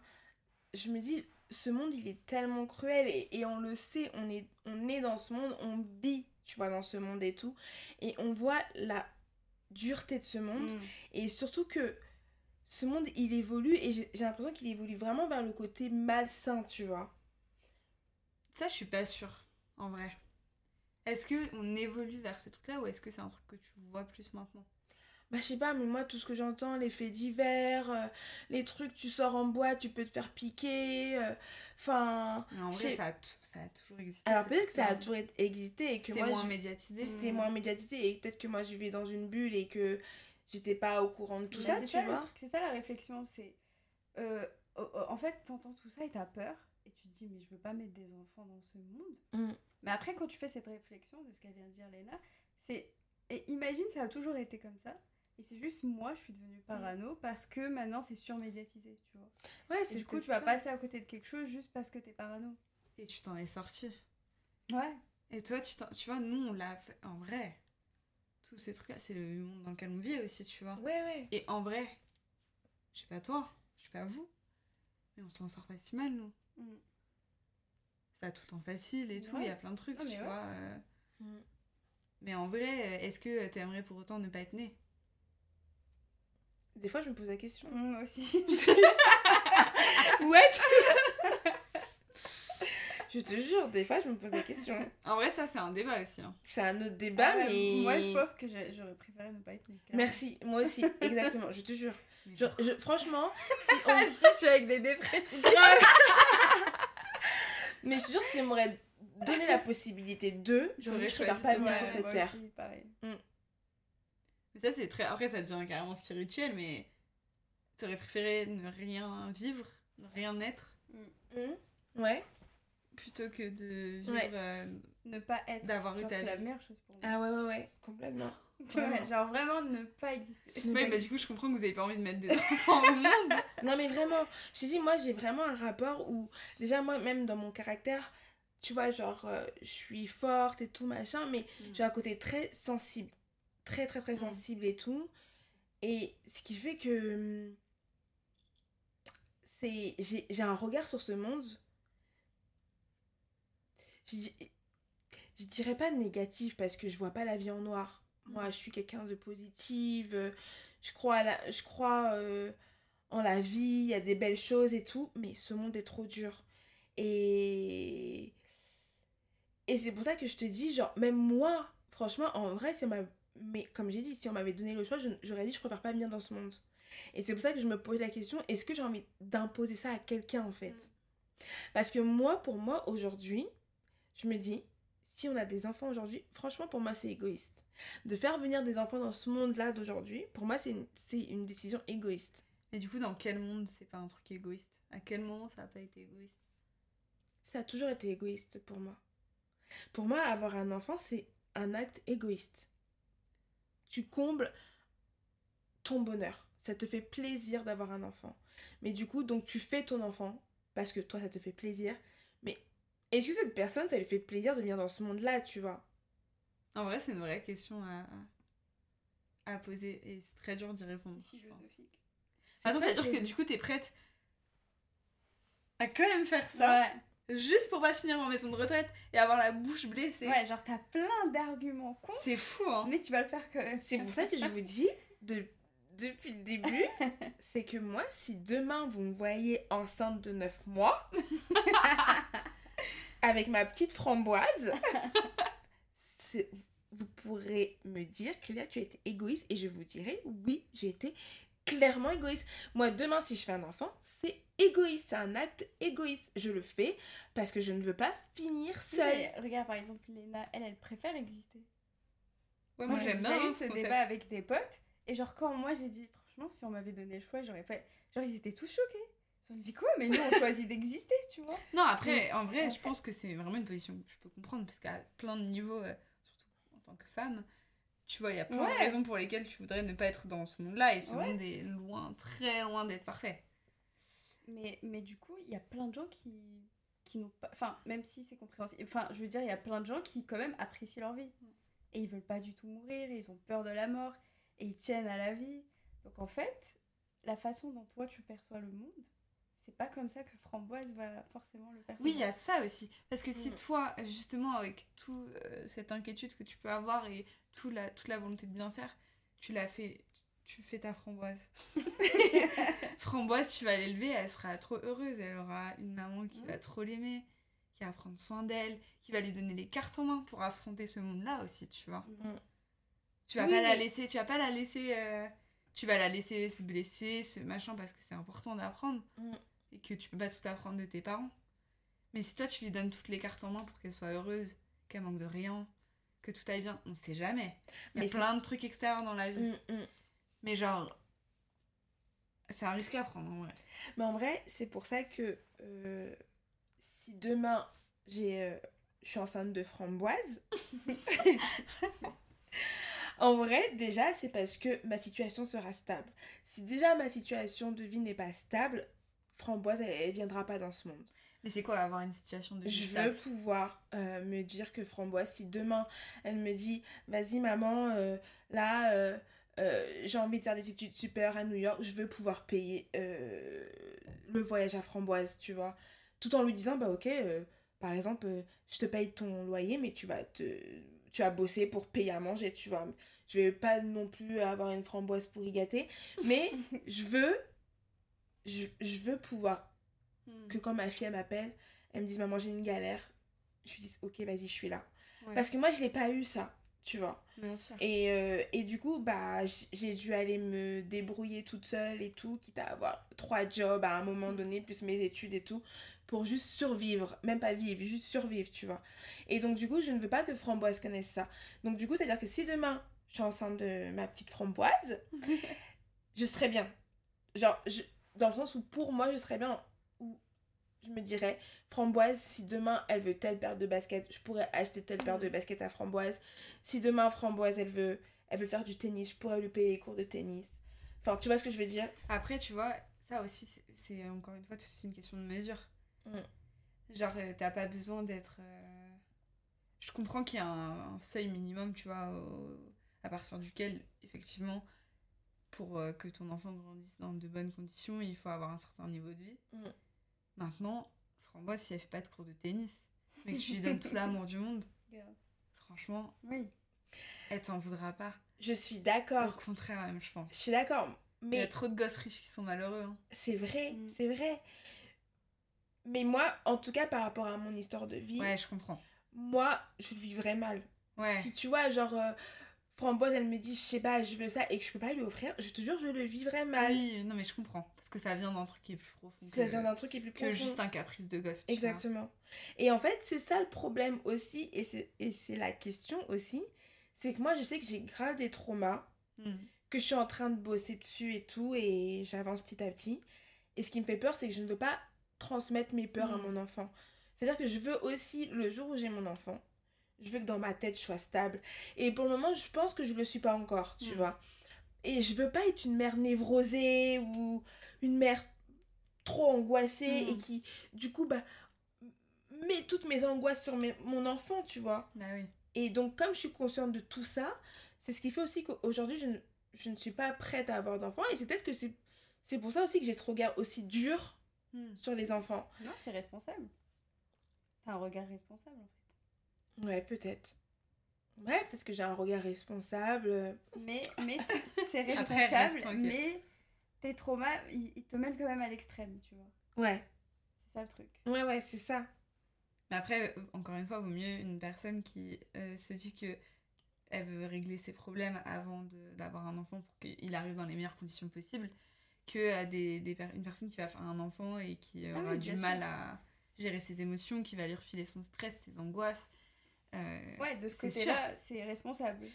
Je me dis, ce monde il est tellement cruel et, et on le sait, on est, on est dans ce monde, on vit, tu vois, dans ce monde et tout. Et on voit la dureté de ce monde. Mm. Et surtout que ce monde il évolue et j'ai l'impression qu'il évolue vraiment vers le côté malsain, tu vois. Ça, je suis pas sûre, en vrai. Est-ce que on évolue vers ce truc-là ou est-ce que c'est un truc que tu vois plus maintenant? Bah, je sais pas, mais moi, tout ce que j'entends, les faits divers, euh, les trucs, tu sors en boîte, tu peux te faire piquer. euh, Enfin. Mais en vrai, ça a, tout- ça a toujours existé. alors, peut-être que ça a toujours été- existé et que C'était moi, moins je- médiatisé. c'était moins médiatisé et peut-être que moi, je vivais dans une bulle et que j'étais pas au courant de tout Mais ça, c'est tu vois. C'est ça la réflexion, c'est... euh, en fait, t'entends tout ça et t'as peur, et tu te dis, mais je veux pas mettre des enfants dans ce monde. Mm. Mais après, quand tu fais cette réflexion de ce qu'elle vient de dire Léna, c'est... Et imagine, ça a toujours été comme ça, et c'est juste moi, je suis devenue parano, parce que maintenant, c'est surmédiatisé, tu vois. Ouais, c'est du coup, tu vas ça. passer à côté de quelque chose juste parce que t'es parano. Et tu t'en es sorti. Ouais. Et toi, tu, tu vois, nous, on l'a fait en vrai. Tous ces trucs-là, c'est le monde dans lequel on vit aussi, tu vois. Ouais, ouais. Et en vrai, je sais pas toi, je sais pas vous, mais on s'en sort pas si mal, nous. Mm. C'est pas tout le temps facile et tout, il Ouais. y a plein de trucs, Ah, tu ouais. vois. euh. Mm. Mais en vrai, est-ce que t'aimerais pour autant ne pas être né Des fois, je me pose la question. Moi aussi. What? Je te jure, des fois, je me pose la question. En vrai, ça, c'est un débat aussi. hein. C'est un autre débat, Ah ouais, mais. Moi, je pense que j'aurais préféré ne pas être née. Merci, moi aussi, exactement, je te jure. Je- je- franchement, si on. Si, je suis avec des dépressifs. mais je te jure, si on m'aurait donné la possibilité de, j'aurais dit, je préfère pas venir sur cette moi terre. aussi, pareil. Mais ça, c'est très. Après, ça devient carrément spirituel, mais. Tu aurais préféré ne rien vivre, ne rien être, Hmm. Ouais. plutôt que de vivre. Ouais. euh, Ne pas être. D'avoir eu ta C'est la vie. meilleure chose pour moi. Ah ouais, ouais, ouais, complètement. Ouais, genre vraiment ne pas exister. Ouais, bah du coup, je comprends que vous avez pas envie de mettre des enfants au monde. Non, mais vraiment, je t'ai dit, moi, j'ai vraiment un rapport où, déjà, moi, même dans mon caractère, tu vois, genre, euh, je suis forte et tout, machin, mais Mm. j'ai un côté très sensible. Très, très, très Mm. sensible et tout. Et ce qui fait que. hum, C'est. J'ai j'ai un regard sur ce monde. Je, dis- je dirais pas négatif parce que je vois pas la vie en noir. Moi, je suis quelqu'un de positive. euh, Je crois, à la, je crois euh, en la vie, il y a des belles choses et tout, mais ce monde est trop dur. Et. Et c'est pour ça que je te dis, genre, même moi, franchement, en vrai, on m'a- mais comme j'ai dit, si on m'avait donné le choix, j'aurais dit, je préfère pas venir dans ce monde. Et c'est pour ça que je me pose la question, est-ce que j'ai envie d'imposer ça à quelqu'un, en fait? Parce que moi, pour moi, aujourd'hui, je me dis, si on a des enfants aujourd'hui, franchement, pour moi, c'est égoïste. De faire venir des enfants dans ce monde-là d'aujourd'hui, pour moi, c'est une, une décision égoïste. Et du coup, dans quel monde c'est pas un truc égoïste? À quel moment ça a pas été égoïste? Ça a toujours été égoïste pour moi. Pour moi, avoir un enfant, c'est un acte égoïste. Tu combles ton bonheur. Ça te fait plaisir d'avoir un enfant. Mais du coup, donc tu fais ton enfant parce que toi, ça te fait plaisir. Mais est-ce que cette personne, ça lui fait plaisir de venir dans ce monde-là, tu vois? En vrai, c'est une vraie question à, à poser et c'est très dur d'y répondre. Attends, c'est-à-dire que du coup, t'es prête à quand même faire ça Ouais. juste pour pas finir en maison de retraite et avoir la bouche blessée? ouais, genre t'as plein d'arguments cons, C'est fou, hein mais tu vas le faire quand même. C'est pour ça que je vous dis, de, depuis le début, c'est que moi, si demain vous me voyez enceinte de 9 mois, avec ma petite framboise, vous pourrez me dire là, tu as été égoïste et je vous dirai, oui, j'ai été clairement égoïste. Moi, demain, si je fais un enfant, c'est égoïste, c'est un acte égoïste. Je le fais parce que je ne veux pas finir seule. Mais regarde par exemple Léna, elle, elle préfère exister. Ouais, moi J'ai j'aime bien déjà hein, eu ce ce concept. débat avec des potes. Et genre, quand moi j'ai dit, franchement, si on m'avait donné le choix, j'aurais pas. Genre, ils étaient tous choqués. Ils ont dit quoi Mais nous, on choisit d'exister, tu vois. Non, après, en vrai, je pense que c'est vraiment une position que je peux comprendre, parce qu'à plein de niveaux, euh, surtout en tant que femme, tu vois, il y a plein Ouais. de raisons pour lesquelles tu voudrais ne pas être dans ce monde-là, et ce Ouais. monde est loin, très loin d'être parfait. Mais, mais du coup, il y a plein de gens qui, qui n'ont pas. Enfin, même si c'est compréhensible. Enfin, je veux dire, il y a plein de gens qui, quand même, apprécient leur vie. Et ils veulent pas du tout mourir, ils ont peur de la mort, et ils tiennent à la vie. Donc, en fait, la façon dont toi tu perçois le monde, c'est pas comme ça que Framboise va forcément le percevoir. Oui, il y a ça aussi. Parce que si Mm. toi, justement, avec toute cette inquiétude que tu peux avoir et tout la, toute la volonté de bien faire, tu l'as fait, tu fais ta framboise. framboise, tu vas l'élever, elle sera trop heureuse. Elle aura une maman qui Mm. va trop l'aimer, qui va prendre soin d'elle, qui va lui donner les cartes en main pour affronter ce monde-là aussi, tu vois. Mm. Tu vas Oui, pas la laisser, tu vas pas la laisser, euh, tu vas la laisser se blesser, ce machin, parce que c'est important d'apprendre. Et que tu peux pas tout apprendre de tes parents. Mais si toi tu lui donnes toutes les cartes en main pour qu'elle soit heureuse, qu'elle manque de rien, que tout aille bien, on sait jamais. Il y Mais a c'est- plein de trucs extérieurs dans la vie. Mm, mm. Mais genre, c'est un risque à prendre en vrai. Mais en vrai, c'est pour ça que euh, si demain j'ai, euh, je suis enceinte de framboise, en vrai, déjà, c'est parce que ma situation sera stable. Si déjà ma situation de vie n'est pas stable, framboise, elle, viendra pas dans ce monde. Mais c'est quoi avoir une situation de Je veux pouvoir euh, me dire que Framboise, si demain elle me dit Vas-y, maman, euh, là, euh, j'ai envie de faire des études super à New York, je veux pouvoir payer le voyage à Framboise, tu vois. Tout en lui disant Bah, ok, par exemple, je te paye ton loyer, mais tu vas te. Tu as bossé pour payer à manger, tu vois. Je vais pas non plus avoir une framboise pour y gâter, mais je veux. Je, je veux pouvoir Hmm. que quand ma fille elle m'appelle, elle me dise maman j'ai une galère, je lui dise, ok, vas-y, je suis là. Ouais. Parce que moi, je l'ai pas eu ça, tu vois. Bien sûr. Et, euh, et du coup, bah, j'ai dû aller me débrouiller toute seule et tout, quitte à avoir trois jobs à un moment donné, plus mes études et tout, pour juste survivre. Même pas vivre, juste survivre, tu vois. Et donc, du coup, je ne veux pas que Framboise connaisse ça. Donc, du coup, c'est-à-dire que si demain, je suis enceinte de ma petite Framboise, je serais bien. Genre, je- dans le sens où pour moi, je serais bien, où je me dirais, Framboise, si demain elle veut telle paire de baskets, je pourrais acheter telle paire de baskets à Framboise. Si demain Framboise, elle veut, elle veut faire du tennis, je pourrais lui payer les cours de tennis. Enfin, tu vois ce que je veux dire? Après, tu vois, ça aussi, c'est- encore une fois, c'est une question de mesure. Mm. Genre, euh, t'as pas besoin d'être. euh, Je comprends qu'il y a un, un seuil minimum, tu vois, au- à partir duquel, effectivement, pour euh, que ton enfant grandisse dans de bonnes conditions, il faut avoir un certain niveau de vie. Mm. Maintenant, Framboise, si elle fait pas de cours de tennis, mais que tu lui donnes tout l'amour du monde, franchement, Oui. elle t'en voudra pas. Je suis Au d'accord. contraire, même, je Je pense. suis d'accord. Il y a Mais trop de gosses riches qui sont malheureux. hein. c'est vrai, Mm. c'est vrai. Mais moi, en tout cas, par rapport à mon histoire de vie, Ouais, je comprends. moi, je le vivrais mal. Ouais. Si tu vois, genre, euh, Framboise, elle me dit, je sais pas, je veux ça, et que je peux pas lui offrir, je te jure, je le vivrais mal. Oui, non mais je comprends. Parce que ça vient d'un truc qui est plus profond Ça que, vient d'un truc qui est plus que profond. juste un caprice de gosse. Exactement. Et en fait, c'est ça le problème aussi, et c'est la question aussi, c'est que moi, je sais que j'ai grave des traumas, Hmm. que je suis en train de bosser dessus et tout, et j'avance petit à petit. Et ce qui me fait peur, c'est que je ne veux pas transmettre mes peurs à Mm. mon enfant. C'est-à-dire que je veux aussi, le jour où j'ai mon enfant, je veux que dans ma tête, je sois stable. Et pour le moment, je pense que je le suis pas encore, tu Mm. vois. Et je veux pas être une mère névrosée ou une mère trop angoissée Mm. et qui, du coup, bah, met toutes mes angoisses sur mes- mon enfant, tu vois. Bah oui. Et donc, comme je suis consciente de tout ça, c'est ce qui fait aussi qu'aujourd'hui, je ne, je ne suis pas prête à avoir d'enfants. Et c'est peut-être que c'est, c'est pour ça aussi que j'ai ce regard aussi dur Hmm. sur les enfants. Non, c'est responsable. T'as un regard responsable en fait. Ouais, peut-être. Ouais, peut-être que j'ai un regard responsable. Mais, mais c'est responsable, mais tes traumas, ils, ils te mènent quand même à l'extrême, tu vois. Ouais, C'est ça le truc. ouais, ouais, c'est ça. Mais après, encore une fois, vaut mieux une personne qui euh, se dit que elle veut régler ses problèmes avant de- d'avoir un enfant pour qu'il arrive dans les meilleures conditions possibles que euh, des, des per- une personne qui va faire un enfant et qui Ah aura oui, du mal sûr. à gérer ses émotions, qui va lui refiler son stress, ses angoisses. Euh, Ouais, de ce côté-là, c'est responsable.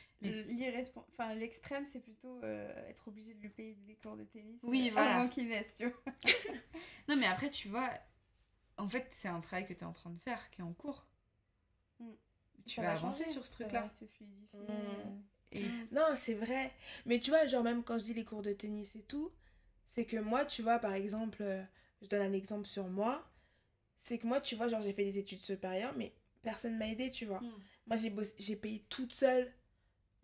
Enfin, l'extrême, c'est plutôt euh, être obligé de lui payer des cours de tennis Oui, euh, voilà. avant qu'il naisse, tu vois. Non, mais après, tu vois, en fait, c'est un travail que tu es en train de faire, qui est en cours. Mm. Tu Ça vas va avancer changer, sur ce truc-là. Mm. Et Non, c'est vrai. Mais tu vois, genre même quand je dis les cours de tennis et tout, c'est que moi, tu vois, par exemple, je donne un exemple sur moi, c'est que moi, tu vois, genre j'ai fait des études supérieures, mais personne m'a aidé, tu vois. Mm. Moi, j'ai bossé- j'ai payé toute seule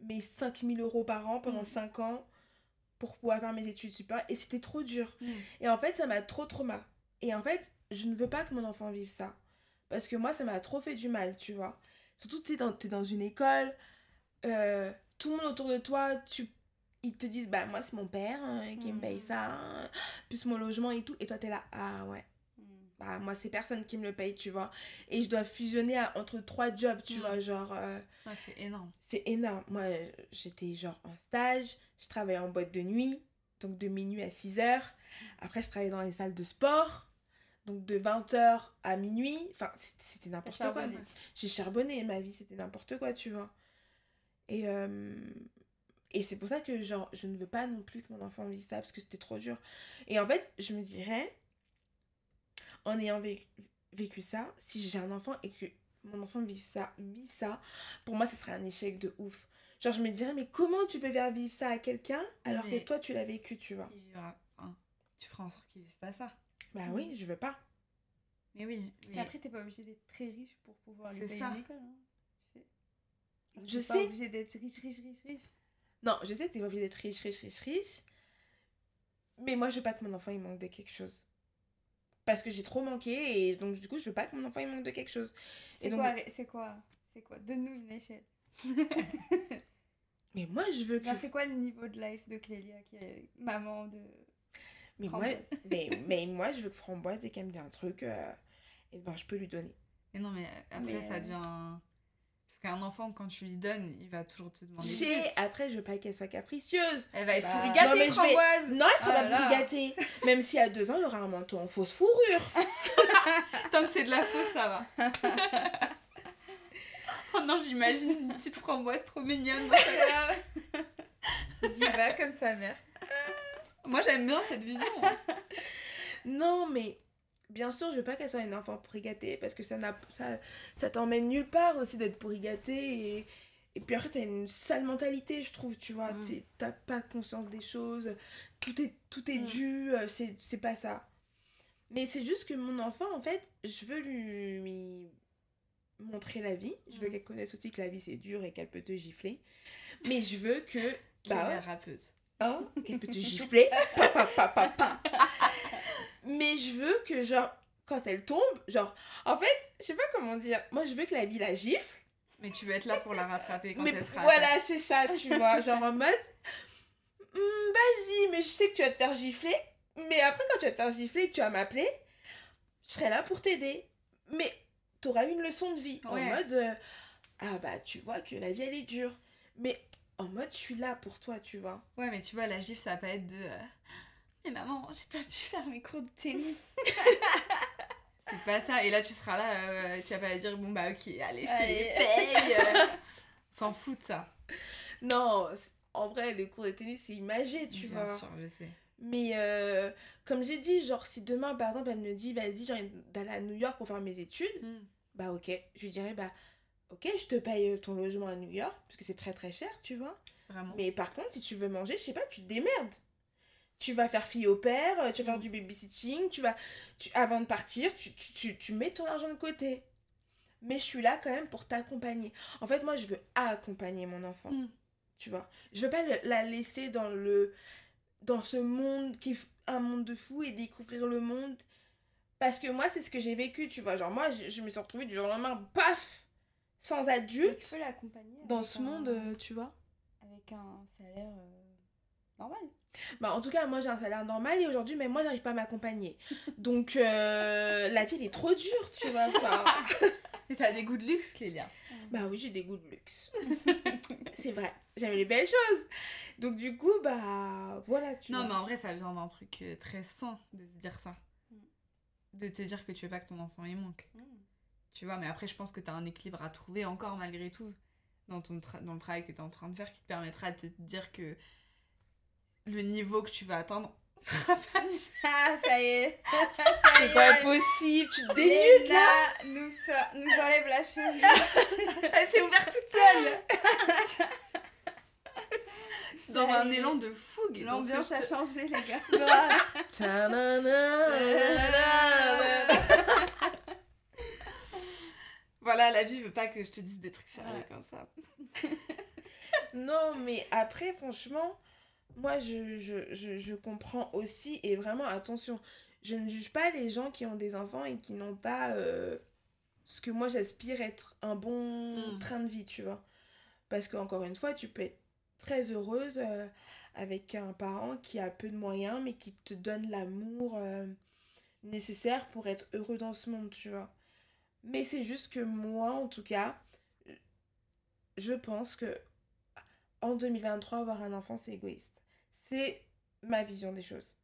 mes 5000 euros par an pendant Mm. 5 ans pour pouvoir faire mes études supérieures, et c'était trop dur. Mm. Et en fait, ça m'a trop trauma. Et en fait, je ne veux pas que mon enfant vive ça. Parce que moi, ça m'a trop fait du mal, tu vois. Surtout, tu sais, dans- t'es dans une école, euh, tout le monde autour de toi, tu, ils te disent, bah, moi, c'est mon père hein, qui me paye Mhm. ça, hein, plus mon logement et tout. Et toi, t'es là, ah ouais. Bah, moi, c'est personne qui me le paye, tu vois. Et je dois fusionner à- entre trois jobs, tu Mhm. vois, genre, euh, Ouais, c'est énorme. c'est énorme. Moi, j'étais genre en stage, je travaillais en boîte de nuit, donc de minuit à 6 heures. Après, je travaillais dans les salles de sport, donc de 20h à minuit. Enfin, c'était n'importe quoi. J'ai charbonné, ma vie, c'était n'importe quoi, tu vois. Et, euh, et c'est pour ça que, genre, je ne veux pas non plus que mon enfant vive ça, parce que c'était trop dur. Et en fait, je me dirais, en ayant vécu, vécu ça, si j'ai un enfant et que mon enfant vit ça, vit ça, pour moi, ce serait un échec de ouf. Genre, je me dirais, mais comment tu peux faire vivre ça à quelqu'un alors Mais- que toi, tu l'as vécu, tu vois? Il vivra- enfin, tu feras en sorte qu'il vive pas ça. Bah Mhm. oui, je veux pas. Mais oui. Mais après, t'es pas obligé d'être très riche pour pouvoir lui payer ça. une école. hein, tu sais. Je pas obligé d'être riche, riche, riche, riche. Non, je sais que t'es pas obligé d'être riche, riche, riche, riche. Mais moi, je veux pas que mon enfant, il manque de quelque chose. Parce que j'ai trop manqué et donc, du coup, je veux pas que mon enfant, il manque de quelque chose. C'est Et donc- quoi, c'est quoi C'est quoi? Donne-nous une échelle. Mais moi, je veux que... C'est quoi le niveau de life de Clélia qui est maman de. Mais moi, mais, mais moi, je veux que Framboise, dès qu'elle me dit un truc, euh, eh ben, je peux lui donner. Et non, mais après, Mais, ça euh, devient. Parce qu'un enfant, quand tu lui donnes, il va toujours te demander J'ai, après, je veux pas qu'elle soit capricieuse. Elle va être Bah, pourrie non, mais vais- framboise Non, elle sera Ah pas gâtée. Même si à deux ans, elle aura un manteau en fausse fourrure. Tant que c'est de la fausse, ça va. oh non, j'imagine une petite framboise trop mignonne. Diva comme sa mère. Moi, j'aime bien cette vision. Non, mais bien sûr, je veux pas qu'elle soit une enfant pourri gâtée parce que ça, n'a, ça, ça t'emmène nulle part aussi d'être pourri gâtée. Et, et puis après, t'as une sale mentalité, je trouve, tu vois. Mm. T'as pas conscience des choses. Tout est, tout est Mm. dû. euh, C'est, pas ça. Mais c'est juste que mon enfant, en fait, je veux lui, lui montrer la vie. Je veux Mm. qu'elle connaisse aussi que la vie c'est dur et qu'elle peut te gifler. Mais je veux que. Bah ouais. ouais. rappeuse. Hein Qu'elle peut te gifler. Pa, pa, pa, pa, pa. Mais je veux que, genre, quand elle tombe, genre, en fait, je sais pas comment dire. Moi, je veux que la vie la gifle. Mais tu veux être là pour la rattraper quand mais elle sera. voilà, c'est ça, tu vois. Genre en mode, Hmm, vas-y, mais je sais que tu vas te faire gifler. Mais après, quand tu vas te faire gifler tu vas m'appeler, je serai là pour t'aider. Mais t'auras une leçon de vie. En mode, euh, ah bah, tu vois que la vie, elle est dure. Mais en mode, je suis là pour toi, tu vois. Ouais, mais tu vois, la gifle, ça va pas être de. euh, Mais maman, j'ai pas pu faire mes cours de tennis. c'est pas ça. Et là, tu seras là, euh, tu vas pas dire, bon bah ok, allez, je te les paye. euh. S'en fout de ça. Non, en vrai, les cours de tennis, c'est imagé, tu Bien vois. sûr, je sais. Mais euh, comme j'ai dit, genre, si demain, par exemple, elle me dit, vas-y, j'ai envie d'aller à New York pour faire mes études, Hmm. bah ok. Je lui dirais, bah ok, je te paye ton logement à New York, parce que c'est très très cher, tu vois. Vraiment. Mais par contre, si tu veux manger, je sais pas, tu te démerdes. Tu vas faire fille au père, tu vas faire du babysitting, tu vas, tu, avant de partir, tu, tu, tu, tu mets ton argent de côté. Mais je suis là quand même pour t'accompagner. En fait, moi, je veux accompagner mon enfant. Mm. Tu vois? Je veux pas le- la laisser dans le dans ce monde qui est un monde de fou et découvrir le monde. Parce que moi, c'est ce que j'ai vécu, tu vois. Genre, moi, je, je me suis retrouvée du jour au lendemain, paf, sans Mais adulte, tu peux l'accompagner dans ce un- monde, euh, tu vois? avec un salaire euh, normal. Bah, en tout cas, moi j'ai un salaire normal et aujourd'hui, même moi j'arrive pas à m'accompagner. Donc, euh, la vie elle est trop dure, tu vois. Enfin, Et t'as des goûts de luxe, Clélia. bah oui, j'ai des goûts de luxe. C'est vrai, j'aime les belles choses. Donc, du coup, bah voilà, tu Non, mais en vrai, ça vient d'un truc euh, très sain de se dire ça. Mm. De te dire que tu veux pas que ton enfant y manque. Mm. Tu vois, mais après, je pense que tu as un équilibre à trouver encore malgré tout dans, ton tra- dans le travail que tu es en train de faire qui te permettra de te dire que le niveau que tu vas atteindre sera pas Ah, ça y est. ça C'est pas possible, tu te dénudes là. Léna nous, so- nous enlève la cheville. Elle s'est ouverte toute seule C'est dans un élan de fougue. L'ambiance a changé, les gars. Voilà, la vie veut pas que je te dise des trucs sérieux comme ça. Non, mais après, franchement, moi, je, je, je, je comprends aussi, et vraiment, attention, je ne juge pas les gens qui ont des enfants et qui n'ont pas euh, ce que moi j'aspire être un bon Mm. train de vie, tu vois. Parce qu'encore une fois, tu peux être très heureuse euh, avec un parent qui a peu de moyens, mais qui te donne l'amour euh, nécessaire pour être heureux dans ce monde, tu vois. Mais c'est juste que moi, en tout cas, je pense que en 2023, avoir un enfant, c'est égoïste. C'est ma vision des choses.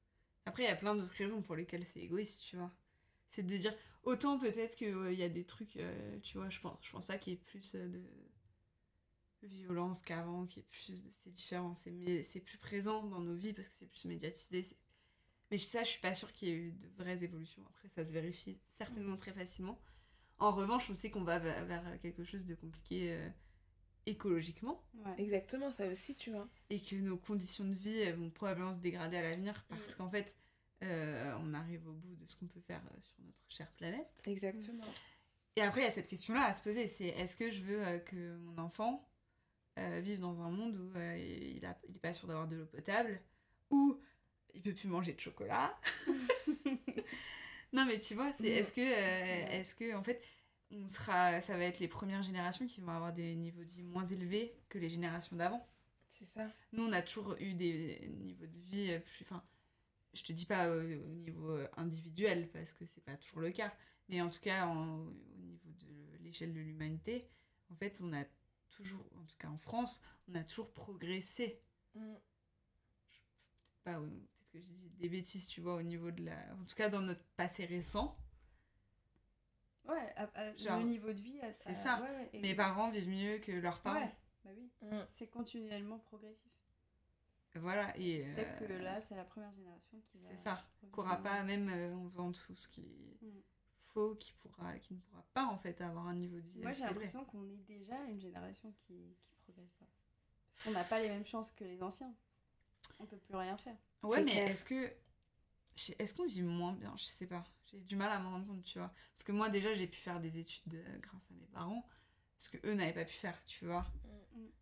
Après, il y a plein d'autres raisons pour lesquelles c'est égoïste, tu vois. C'est de dire, autant peut-être qu'il y a des trucs, euh, tu vois, je pense, je pense pas qu'il y ait plus euh, de violence qu'avant, qu'il y ait plus de... C'est différent, c'est mais c'est plus présent dans nos vies parce que c'est plus médiatisé. Mais ça, je suis pas sûre qu'il y ait eu de vraies évolutions. Après, ça se vérifie certainement très facilement. En revanche, on sait qu'on va vers vers quelque chose de compliqué euh, écologiquement Ouais. Exactement, ça aussi, tu vois. et que nos conditions de vie elles vont probablement se dégrader à l'avenir parce qu'en fait, euh, on arrive au bout de ce qu'on peut faire euh, sur notre chère planète. Exactement. Et après, il y a cette question-là à se poser, c'est est-ce que je veux euh, que mon enfant euh, vive dans un monde où euh, il n'est il pas sûr d'avoir de l'eau potable, où il peut plus manger de chocolat? Non mais tu vois, c'est Mm. est-ce que, euh, est-ce que en fait, on sera, ça va être les premières générations qui vont avoir des niveaux de vie moins élevés que les générations d'avant C'est ça. nous, on a toujours eu des niveaux de vie plus. Enfin, je te dis pas au, au niveau individuel, parce que c'est pas toujours le cas, mais en tout cas, en- au niveau de l'échelle de l'humanité, en fait, on a toujours, en tout cas en France, on a toujours progressé. Mm. Pas, euh, peut-être que je dis des bêtises, tu vois, au niveau de la. En tout cas, dans notre passé récent, Ouais, à- à- Genre, le niveau de vie, c'est ça. ouais, ouais, et- mes parents vivent mieux que leurs parents. Ouais, bah oui, Mm. c'est continuellement progressif. Voilà, et. Peut-être que euh, là, c'est la première génération qui va. C'est ça. Qu'aura pas, même euh, en faisant tout ce qui est Mm. faux, qui, pourra, qui ne pourra pas, en fait, avoir un niveau de vie. Moi, j'ai l'impression qu'on est déjà une génération qui, qui progresse pas. Parce qu'on n'a pas les mêmes chances que les anciens. On peut plus rien faire. Ouais, mais est-ce que. Est-ce qu'on vit moins bien? Je sais pas. J'ai du mal à me rendre compte, tu vois. Parce que moi, déjà, j'ai pu faire des études euh, grâce à mes parents. Parce que eux n'avaient pas pu faire, tu vois.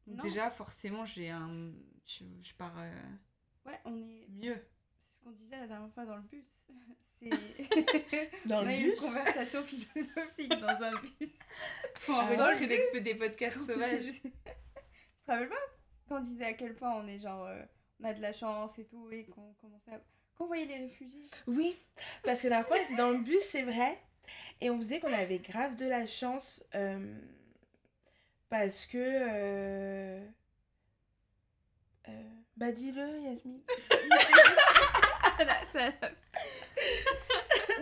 Donc Non. déjà, forcément, j'ai un. tu- je pars euh, Ouais, on est. mieux. C'est ce qu'on disait la dernière fois dans le bus. C'est. Dans on le a eu bus une conversation philosophique dans un bus. Ouais. enregistrer des, des podcasts sauvages. tu te rappelles pas? Quand on disait à quel point on est genre. euh, on a de la chance et tout, et qu'on commençait à. Qu'on voyait les réfugiés? Oui, parce que la fois, on était dans le bus, c'est vrai. Et on vous disait qu'on avait grave de la chance. euh, parce que. euh, euh, bah, dis-le, Yasmine.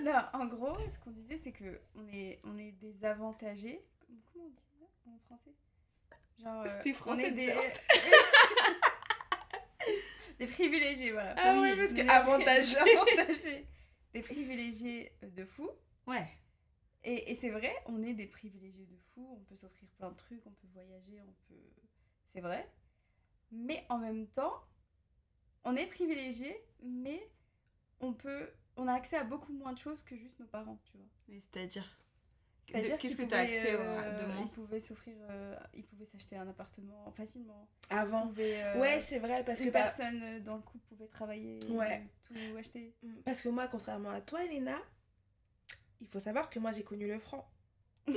Non, en gros, ce qu'on disait, c'est que on est, on est désavantagés. Comment on dit ça en français? Genre, C'était on français, est des... des privilégiés, voilà. Ah Oui, parce que avantagés. avantagés. Des privilégiés de fou. Ouais. Et, et c'est vrai, on est des privilégiés de fou. On peut s'offrir plein de trucs, on peut voyager, on peut... C'est vrai. Mais en même temps, on est privilégié, mais on peut... On a accès à beaucoup moins de choses que juste nos parents, tu vois. Mais c'est-à-dire? Qu'est-ce que qu'ils tu as pouvaient, accès euh, Ils pouvaient s'offrir, euh, ils pouvaient s'acheter un appartement facilement. Avant. pouvaient, euh, Ouais, c'est vrai, parce que. bah, personne dans le couple pouvait travailler, Ouais. tout acheter. Parce que moi, contrairement à toi, Elena, il faut savoir que moi, j'ai connu le franc.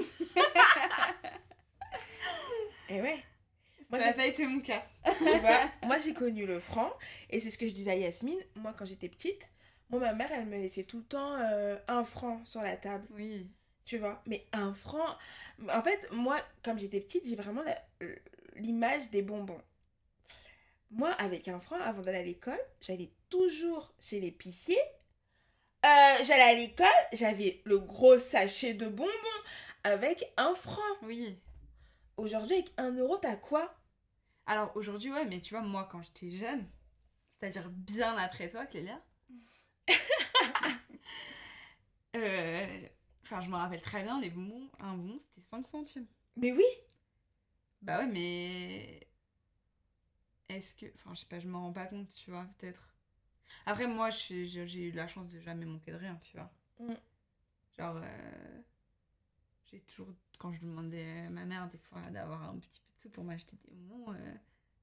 Et ouais. Moi, Ça j'ai n'a pas été mon cas. tu vois, moi j'ai connu le franc et c'est ce que je disais à Yasmine. Moi quand j'étais petite, moi ma mère elle me laissait tout le temps euh, un franc sur la table, Oui. Tu vois. Mais un franc, en fait moi comme j'étais petite j'ai vraiment l'image des bonbons. Moi avec un franc avant d'aller à l'école, j'allais toujours chez l'épicier. Euh, j'allais à l'école, j'avais le gros sachet de bonbons avec un franc. Oui. Aujourd'hui avec un euro t'as quoi? Alors aujourd'hui, ouais, mais tu vois, moi, quand j'étais jeune, c'est-à-dire bien après toi, Clélia, euh, enfin, je me rappelle très bien, les bonbons, un bon, c'était 5 centimes. Mais oui Bah ouais, mais. Est-ce que. Enfin, je sais pas, je m'en rends pas compte, tu vois, peut-être. Après, moi, j'ai eu la chance de jamais manquer de rien, tu vois. Mm. Genre. euh, J'ai toujours. Quand je demandais à ma mère, des fois, d'avoir un petit peu de sous pour m'acheter des bonbons, euh,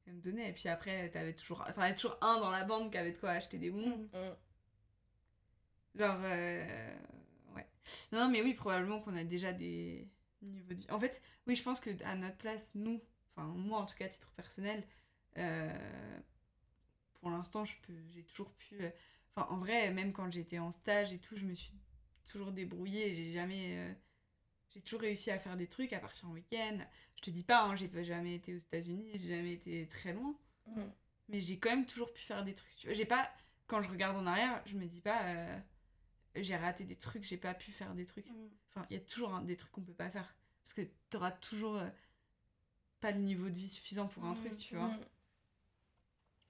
elle me donnait. Et puis après, t'avais toujours, t'en avais toujours un dans la bande qui avait de quoi acheter des bonbons. Mm. Genre, euh. Non, mais oui, probablement qu'on a déjà des niveaux de vie. En fait, oui, je pense que à notre place, nous, enfin, moi en tout cas, à titre personnel, euh, pour l'instant, je peux, j'ai toujours pu. euh, Enfin, en vrai, même quand j'étais en stage et tout, je me suis toujours débrouillée. J'ai jamais. euh, j'ai toujours réussi à faire des trucs, à partir en week-end. Je te dis pas, hein, j'ai pas jamais été aux États-Unis, j'ai jamais été très loin Mm. mais j'ai quand même toujours pu faire des trucs. J'ai pas quand je regarde en arrière, je me dis pas j'ai raté des trucs, j'ai pas pu faire des trucs. Mm. Enfin, il y a toujours hein, des trucs qu'on peut pas faire parce que t'auras toujours euh, pas le niveau de vie suffisant pour un Mm, truc, tu vois. Mm.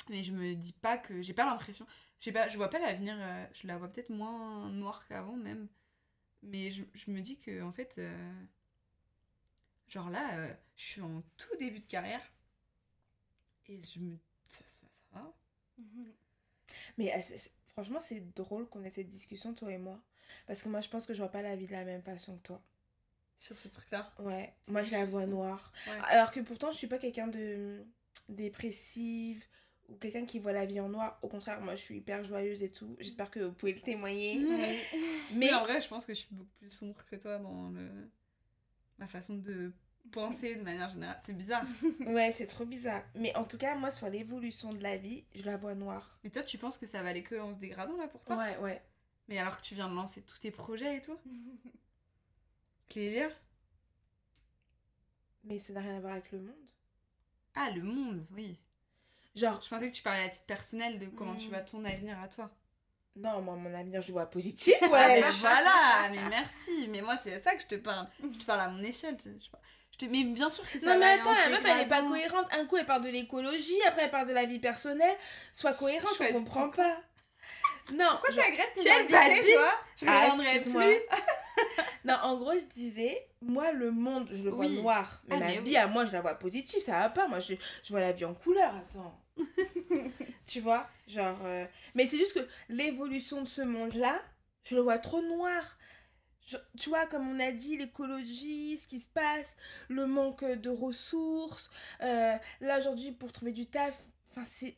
Mais je me dis pas que j'ai pas l'impression, je sais pas, je vois pas l'avenir, euh, je la vois peut-être moins noire qu'avant même. Mais je, je me dis que en fait euh, genre là, euh, je suis en tout début de carrière et je me ça, ça, ça va. Mais euh, franchement, c'est drôle qu'on ait cette discussion, toi et moi. Parce que moi, je pense que je vois pas la vie de la même façon que toi. sur ce truc-là. Ouais, moi, je la vois noire. Ouais. Alors que pourtant, je suis pas quelqu'un de dépressive ou quelqu'un qui voit la vie en noir. Au contraire, moi, je suis hyper joyeuse et tout. J'espère que vous pouvez le témoigner. Mais Mais en vrai, je pense que je suis beaucoup plus sombre que toi dans le... ma façon de penser de manière générale. C'est bizarre. ouais, c'est trop bizarre. Mais en tout cas, moi, sur l'évolution de la vie, je la vois noire. Mais toi, tu penses que ça va aller que en se dégradant là pour toi? Ouais, ouais. Mais alors que tu viens de lancer tous tes projets et tout? Clélia Mais ça n'a rien à voir avec le monde. Ah, le monde, oui. Genre, Je pensais que tu parlais à titre personnel de comment tu Mm. vois ton avenir à toi. non, moi, mon avenir, je le vois positif, Ah, mais ouais. voilà, mais merci. Mais moi, c'est à ça que je te parle. Je te parle à mon échelle. Je, je- je te... Mais bien sûr que ça Non, mais attends, en la meuf, elle est pas cohérente. Un coup, elle parle de l'écologie, après, elle parle de la vie personnelle. Sois cohérente, Je on comprend pas. Non, Pourquoi tu agresses tes Quelle bad bitch Je Ah, plus. non, en gros, je disais, moi, le monde, je le vois Oui. noir. Mais Ah, ma mais vie, oui. à moi, je la vois positive, ça va pas. Moi, je, je vois la vie en couleur, attends. tu vois Genre. euh, Mais c'est juste que l'évolution de ce monde-là, je le vois trop noir. Tu vois, comme on a dit, l'écologie, ce qui se passe, le manque de ressources. euh, là, aujourd'hui, pour trouver du taf, c'est-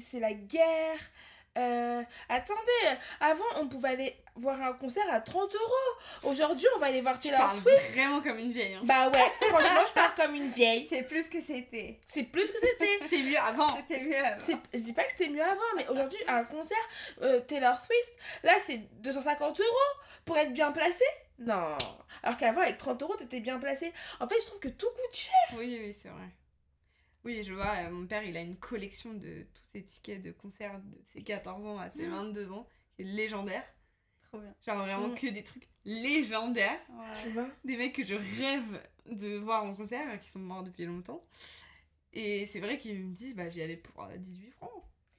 c'est la guerre. Euh, attendez, avant, on pouvait aller voir un concert à 30 euros. Aujourd'hui, on va aller voir Taylor Swift. vraiment comme une vieille. Hein. Bah ouais, franchement, je parle comme une vieille. C'est plus que c'était. C'est plus que c'était. C'était mieux avant. C'était mieux avant. Je dis pas que c'était mieux avant, mais aujourd'hui, un concert, euh, Taylor Swift, là, c'est 250 euros pour être bien placé. Non. Alors qu'avant, avec 30 euros, t'étais bien placé. En fait, je trouve que tout coûte cher. Oui, oui, c'est vrai. Oui, je vois, euh, mon père, il a une collection de tous ses tickets de concert de ses 14 ans à ses 22 ans, qui est légendaire. Trop bien. Genre vraiment Mm. que des trucs légendaires. Tu vois? Des mecs que je rêve de voir en concert, euh, qui sont morts depuis longtemps. Et c'est vrai qu'il me dit, bah j'y allais pour euh, 18 francs.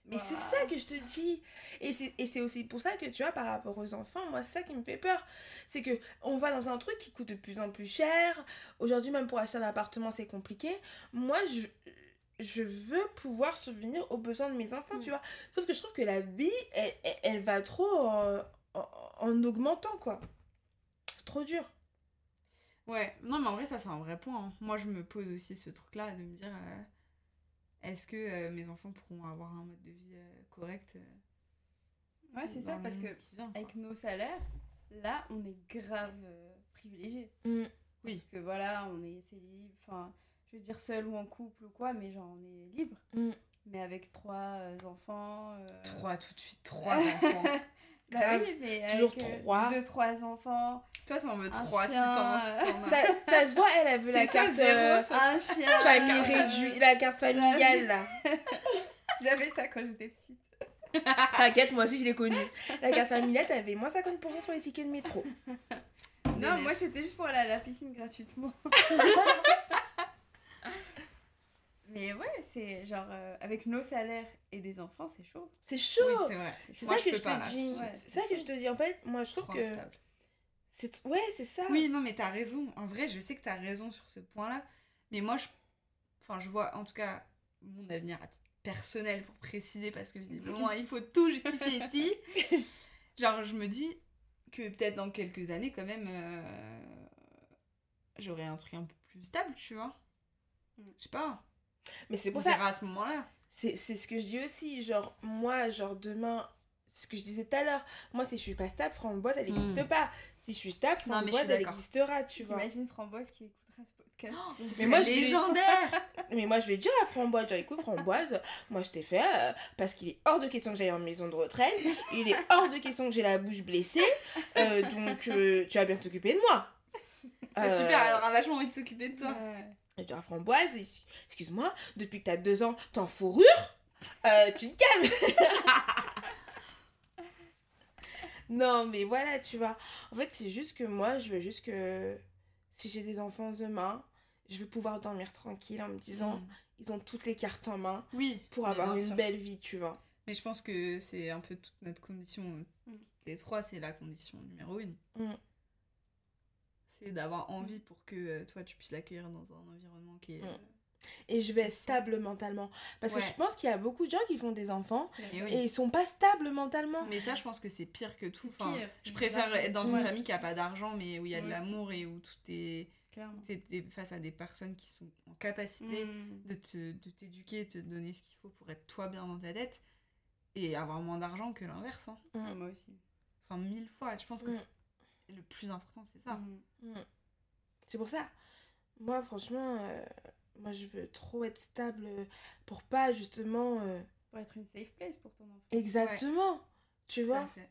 Mais c'est ça que je te dis. Et c'est, aussi pour ça que, tu vois, par rapport aux enfants, moi, c'est ça qui me fait peur. C'est que on va dans un truc qui coûte de plus en plus cher. Aujourd'hui, même pour acheter un appartement, c'est compliqué. Moi, je, je veux pouvoir subvenir aux besoins de mes enfants, tu vois. Sauf que je trouve que la vie, elle, elle, elle va trop en, en, en augmentant, quoi. C'est trop dur. Ouais, non mais en vrai ça c'est un vrai point. hein. Moi je me pose aussi ce truc-là de me dire, euh, est-ce que euh, mes enfants pourront avoir un mode de vie euh, correct euh, Ouais, c'est ça, parce que vient, avec nos salaires, là, on est grave euh, privilégiés. Mm. Oui. Parce que voilà, on est, c'est libre. Enfin, je veux dire seul ou en couple ou quoi, mais genre, on est libre. Mm. Mais avec trois euh, enfants. euh, Trois tout de suite, trois enfants. Bah Grave. oui, mais Toujours euh, trois. Deux, trois enfants. Toi t'en veux Un trois si t'en euh, si t'en as. Ça, ça se voit, elle, elle veut la C'est ça, carte zéro, euh, Un chien. famille euh, réduite, la carte familiale, là. J'avais ça quand j'étais petite. T'inquiète, moi aussi je l'ai connu. La carte familiale, t'avais moins 50% sur les tickets de métro. Non, moi c'était juste pour aller à la piscine gratuitement. Mais ouais, c'est genre euh, avec nos salaires et des enfants, c'est chaud. C'est chaud. Oui c'est vrai. c'est ça que je te dis. Ouais, c'est ça que je te dis. En fait, moi je trouve Trop que. instable. c'est Ouais, c'est ça. Oui, non, mais t'as raison. En vrai, je sais que t'as raison sur ce point-là. Mais moi, je... Enfin, je vois, en tout cas, mon avenir à titre personnel, pour préciser, parce que visiblement, il faut tout justifier ici. Genre, je me dis que peut-être dans quelques années, quand même, euh, j'aurai un truc un peu plus stable, tu vois. Mm. Je sais pas. Mais c'est On pour ça. verra à ce moment-là. C'est c'est ce que je dis aussi. Genre, moi, genre demain. Ce que je disais tout à l'heure, moi si je suis pas stable, Framboise elle n'existe pas. Si je suis stable, Non, Framboise suis elle existera, tu vois. J'imagine Framboise qui écoutera ce podcast? Ce Mais moi, vais- légendaire Mais moi je vais dire à Framboise, genre écoute Framboise, moi je t'ai fait euh, parce qu'il est hors de question que j'aille en maison de retraite, il est hors de question que j'ai la bouche blessée, euh, donc euh, tu vas bien t'occuper de moi. Bah, Super, elle aura vachement envie de s'occuper de toi. Ouais. Je dis à Framboise, ex- excuse-moi, depuis que t'as deux ans, t'es en fourrure, euh, tu te calmes. non, mais voilà, tu vois. En fait, c'est juste que moi, je veux juste que si j'ai des enfants demain, je vais pouvoir dormir tranquille en me disant, Mm. ils ont toutes les cartes en main Oui, pour avoir une sûr. belle vie, tu vois. Mais je pense que c'est un peu toute notre condition. Mm. Les trois, c'est la condition numéro une. Mm. C'est d'avoir envie pour que euh, toi, tu puisses l'accueillir dans un environnement qui est. Mm. euh, Et je vais être stable mentalement. Parce Ouais. que je pense qu'il y a beaucoup de gens qui font des enfants Et oui. et ils sont pas stables mentalement. Mais ça, je pense que c'est pire que tout. Enfin, pire, je préfère être dans une Ouais. famille qui a pas d'argent, mais où il y a de l'amour et où tout est. Clairement. T'es face à des personnes qui sont en capacité Mm. de te de t'éduquer, te donner ce qu'il faut pour être toi bien dans ta tête et avoir moins d'argent que l'inverse. hein. Mm. Moi aussi. Enfin, mille fois. Je pense que Mm. Le plus important, c'est ça. Mm. Mm. C'est pour ça. Moi, franchement, euh, moi, je veux trop être stable pour pas justement. euh, Pour être une safe place pour ton enfant. Exactement. Tu vois fait.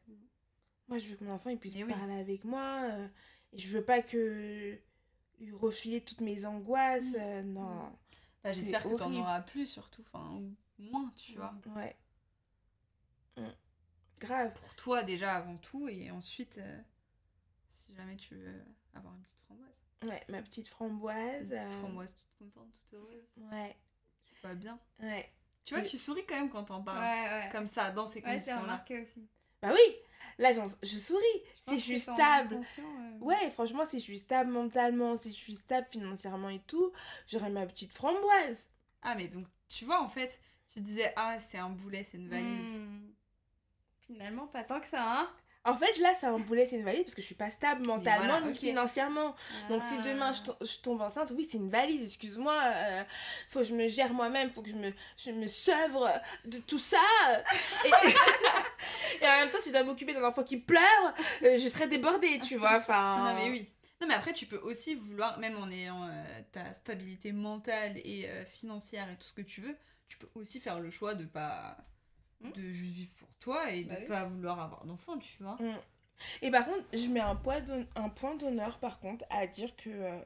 Moi, je veux que mon enfant il puisse oui. parler avec moi. euh, et je veux pas que lui refiler toutes mes angoisses. non. Bah, J'espère que t'en auras plus surtout, enfin, moins, tu vois. Ouais. Mm. Grave. Pour toi déjà avant tout, et ensuite, si jamais tu veux avoir une petite framboise. Ouais, ma petite Une framboise. petite euh, framboise toute contente, toute heureuse, Ouais, qui soit bien. ouais. Tu vois, tu souris quand même quand t'en Ouais, parles. ouais. Comme ça, dans ces Ouais, conditions-là. remarqué aussi. Bah oui, là je souris. Si je suis stable. euh, Ouais, franchement, si je suis stable mentalement, si je suis stable financièrement et tout, j'aurai ma petite framboise. Ah, mais donc, tu vois, en fait, tu disais, ah, c'est un boulet, c'est une valise. hmm. Finalement, pas tant que ça, hein En fait, là, c'est un boulet, c'est une valise parce que je suis pas stable mentalement voilà, ni financièrement. Donc, si demain je, Ah. to- je tombe enceinte, oui, c'est une valise, excuse-moi. euh, faut que je me gère moi-même, faut que je me, je me sevre de tout ça. Et, et en même temps, si je dois m'occuper d'un enfant qui pleure, euh, je serais débordée, tu vois. Enfin. Non, mais oui. Non, mais après, tu peux aussi vouloir, même en ayant euh, ta stabilité mentale et euh, financière et tout ce que tu veux, tu peux aussi faire le choix de pas. Hmm. de juste vivre pour toi et de Bah oui. pas vouloir avoir d'enfant, tu vois. Et par contre, je mets un, poids un point d'honneur, par contre, à dire que. euh,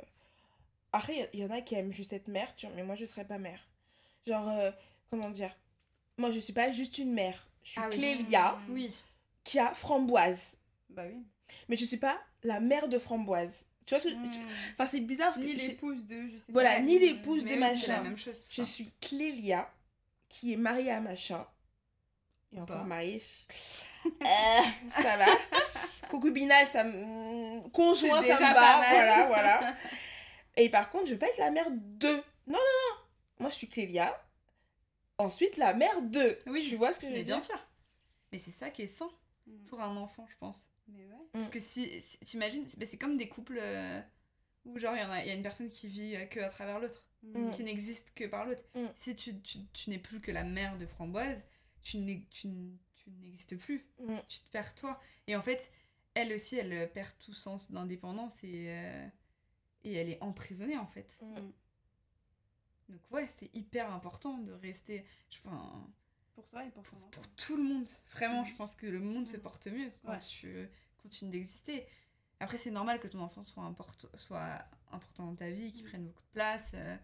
Après, il y, y en a qui aiment juste être mère, tu vois, mais moi, je serais pas mère. Genre, euh, comment dire? Moi, je suis pas juste une mère. Je suis Ah. Clélia, Oui. qui a framboise. Bah oui. Mais je suis pas la mère de framboise. Tu vois ce que. Hmm. Enfin, c'est bizarre parce. Ni l'épouse de, je sais Voilà, pas. ni l'épouse de la machin. même chose. tout Je suis Clélia, qui est mariée à machin. Et encore mariée. Euh, ça va. Concubinage, ça me... Conjoint, C'est ça déjà me mal. Voilà, voilà. Et par contre, je veux pas être la mère de. Non, non, non. Moi, je suis Clélia. Ensuite, la mère de. Oui, Tu vois ce que je veux dire bien sûr. Mais c'est ça qui est sain Hmm. pour un enfant, je pense. Mais ouais. Parce que si, si- t'imagines, c'est comme des couples euh, où genre il y, y a une personne qui vit euh, que à travers l'autre, Hmm. qui n'existe que par l'autre. Mm. Si tu, tu, tu n'es plus que la mère de Framboise, tu n'es- tu n- tu n'existes plus. Mm. Tu te perds toi. Et en fait, elle aussi, elle euh, perd tout sens d'indépendance et, euh, et elle est emprisonnée en fait. Mm. Donc ouais, c'est hyper important de rester... je- Enfin, Pour toi et pour pour tout le monde. Vraiment, je Mhm. pense que le monde se porte mieux quand Ouais. tu continues d'exister. Après, c'est normal que ton enfant soit, import- soit important dans ta vie, qu'il prenne beaucoup de place. euh,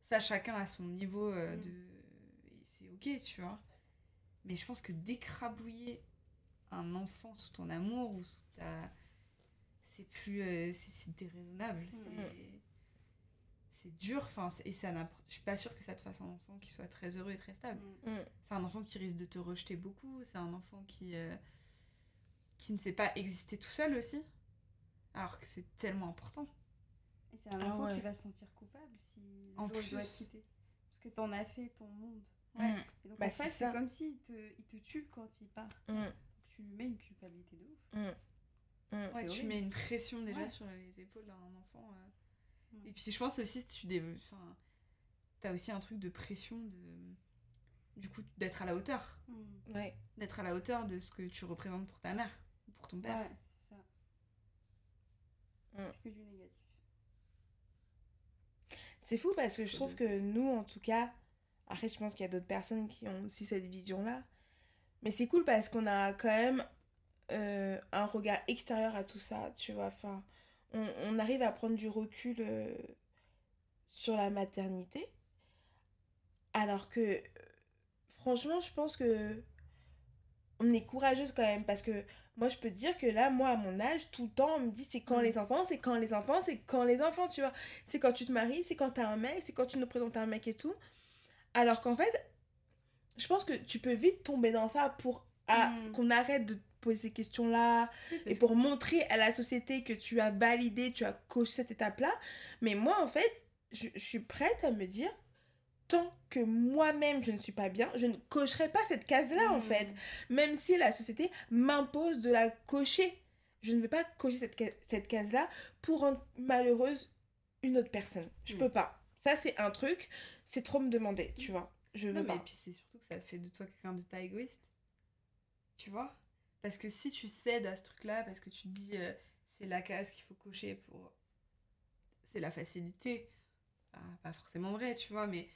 ça, chacun a son niveau euh, de. Et c'est ok, tu vois. Mais je pense que d'écrabouiller un enfant sous ton amour ou sous ta. C'est plus. euh, c'est c'est déraisonnable. C'est. C'est dur, enfin, et ça je suis pas sûre que ça te fasse un enfant qui soit très heureux et très stable. Hmm. Mm. C'est un enfant qui risque de te rejeter beaucoup. C'est un enfant qui, euh, qui ne sait pas exister tout seul aussi. Alors que c'est tellement important. Et c'est un Ah enfant ouais. qui va se sentir coupable si le En jour où il doit te plus. quitter. Parce que t'en as fait ton monde. Ouais. Mm. Et donc Bah, en c'est fait, c'est comme s'il te, il te tue quand il part. Mm. Donc tu lui mets une culpabilité de ouf. Mm. Ouais, tu horrible. mets une pression déjà Ouais. sur les épaules d'un enfant. euh. Et puis je pense aussi, tu dé... enfin, as aussi un truc de pression de. Du coup, d'être à la hauteur. Ouais. D'être à la hauteur de ce que tu représentes pour ta mère ou pour ton père. Ouais, c'est ça. C'est que du négatif. C'est fou parce que je trouve que nous, en tout cas, après, je pense qu'il y a d'autres personnes qui ont aussi cette vision-là. Mais c'est cool parce qu'on a quand même euh, un regard extérieur à tout ça, tu vois. Enfin, on, on arrive à prendre du recul euh, sur la maternité. Alors que, franchement, je pense que on est courageuse quand même parce que moi, je peux te dire que là, moi, à mon âge, tout le temps, on me dit c'est quand Mm. les enfants, c'est quand les enfants, c'est quand les enfants, tu vois. C'est quand tu te maries, c'est quand t'as un mec, c'est quand tu nous présentes un mec et tout. Alors qu'en fait, je pense que tu peux vite tomber dans ça pour à- Mm. qu'on arrête de te poser ces questions-là et pour montrer à la société que tu as validé, tu as coché cette étape-là. Mais moi, en fait, je, je suis prête à me dire, tant que moi-même je ne suis pas bien, je ne cocherai pas cette case-là, en Hmm. fait. Même si la société m'impose de la cocher. Je ne vais pas cocher cette, ca- cette case-là pour rendre malheureuse une autre personne. Je Mm. peux pas. Ça, c'est un truc, c'est trop me demander, tu vois. Je veux Non, mais pas. et puis c'est surtout que ça fait de toi quelqu'un de pas égoïste. Tu vois? Parce que si tu cèdes à ce truc-là, parce que tu te dis euh, c'est la case qu'il faut cocher pour. C'est la facilité. Bah, pas forcément vrai, tu vois, mais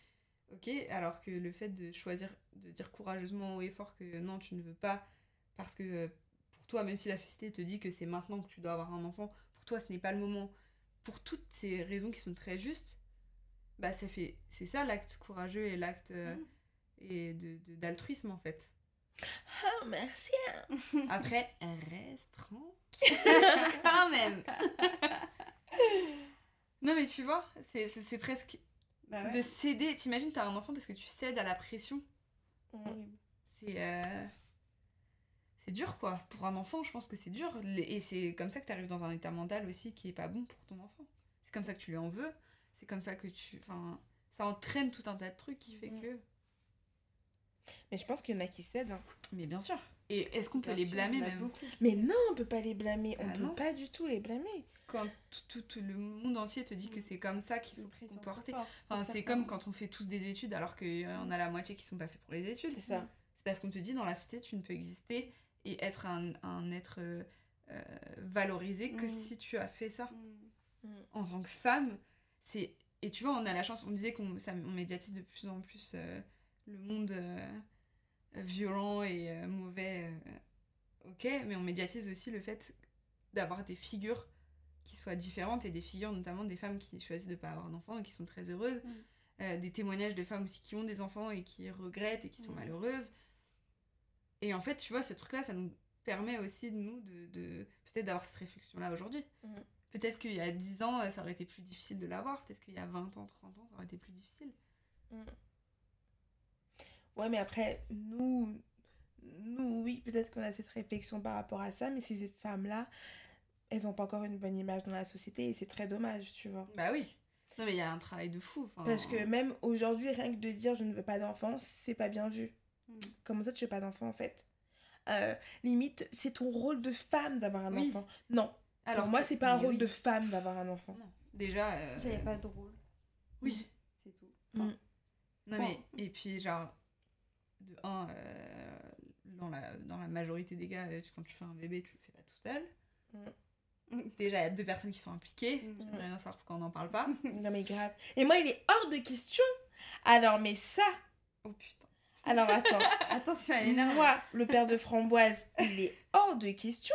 ok. Alors que le fait de choisir, de dire courageusement haut et fort que non, tu ne veux pas, parce que euh, pour toi, même si la société te dit que c'est maintenant que tu dois avoir un enfant, pour toi ce n'est pas le moment, pour toutes ces raisons qui sont très justes, bah ça fait c'est ça l'acte courageux et l'acte euh, Mm. et de d'altruisme en fait. Ah, merci. Après reste tranquille quand même. non mais tu vois, c'est presque Bah ouais. de céder. T'imagines t'as un enfant parce que tu cèdes à la pression. Horrible. C'est euh, c'est dur quoi. Pour un enfant, je pense que c'est dur et c'est comme ça que tu arrives dans un état mental aussi qui est pas bon pour ton enfant. C'est comme ça que tu lui en veux. C'est comme ça que tu enfin ça entraîne tout un tas de trucs qui fait que Mais je pense qu'il y en a qui cèdent. hein. mais bien sûr. Et est-ce qu'on peut les blâmer même beaucoup Mais non, on peut pas les blâmer. On Ah peut non. pas du tout les blâmer. quand tout, tout- tout le monde entier te dit que Mhm. c'est comme ça qu'il faut comporter. Enfin, c'est comme quand on fait tous des études alors qu'on a la moitié qui sont pas faits pour les études. C'est ça. C'est parce qu'on te dit dans la société tu ne peux exister et être un, un être euh, euh, valorisé que Mhm. si tu as fait ça. Mm. En tant que femme, c'est. Et tu vois, on a la chance, on disait qu'on ça- on médiatise de plus en plus euh, le monde euh, violent et euh, mauvais. ok, mais on médiatise aussi le fait d'avoir des figures qui soient différentes et des figures notamment des femmes qui choisissent de ne pas avoir d'enfants et qui sont très heureuses. Mm. Des témoignages de femmes aussi qui ont des enfants et qui regrettent et qui sont Mm. malheureuses. Et en fait, tu vois, ce truc-là, ça nous permet aussi, de nous, de, de- peut-être d'avoir cette réflexion-là aujourd'hui. Mm. Peut-être qu'il y a 10 ans, ça aurait été plus difficile de l'avoir. Peut-être qu'il y a 20 ans, 30 ans, ça aurait été plus difficile. Ouais, mais après, nous, nous oui, peut-être qu'on a cette réflexion par rapport à ça, mais ces femmes-là, elles n'ont pas encore une bonne image dans la société et c'est très dommage, tu vois. Bah oui. Non, mais il y a un travail de fou. Parce que même aujourd'hui, rien que de dire je ne veux pas d'enfant, c'est pas bien vu. Mm. Comment ça, tu veux pas d'enfant en fait? Euh, Limite, c'est ton rôle de femme d'avoir un Oui. enfant. Non, Alors moi, c'est pas un rôle oui. de femme d'avoir un enfant. Non. Déjà. euh, J'avais pas de rôle. Oui. C'est tout. Mm. Non, Bon. mais. Et puis, genre. De un, euh, dans, la, dans la majorité des cas, euh, tu- quand tu fais un bébé, tu le fais pas tout seul. Mm. Déjà, il y a deux personnes qui sont impliquées. Mm. J'aimerais bien savoir pourquoi on n'en parle pas. Non, mais grave. Et moi, il est hors de question. Alors, mais ça, Oh putain. alors attends. Attention, elle est. Moi, le père de framboise, il est hors de question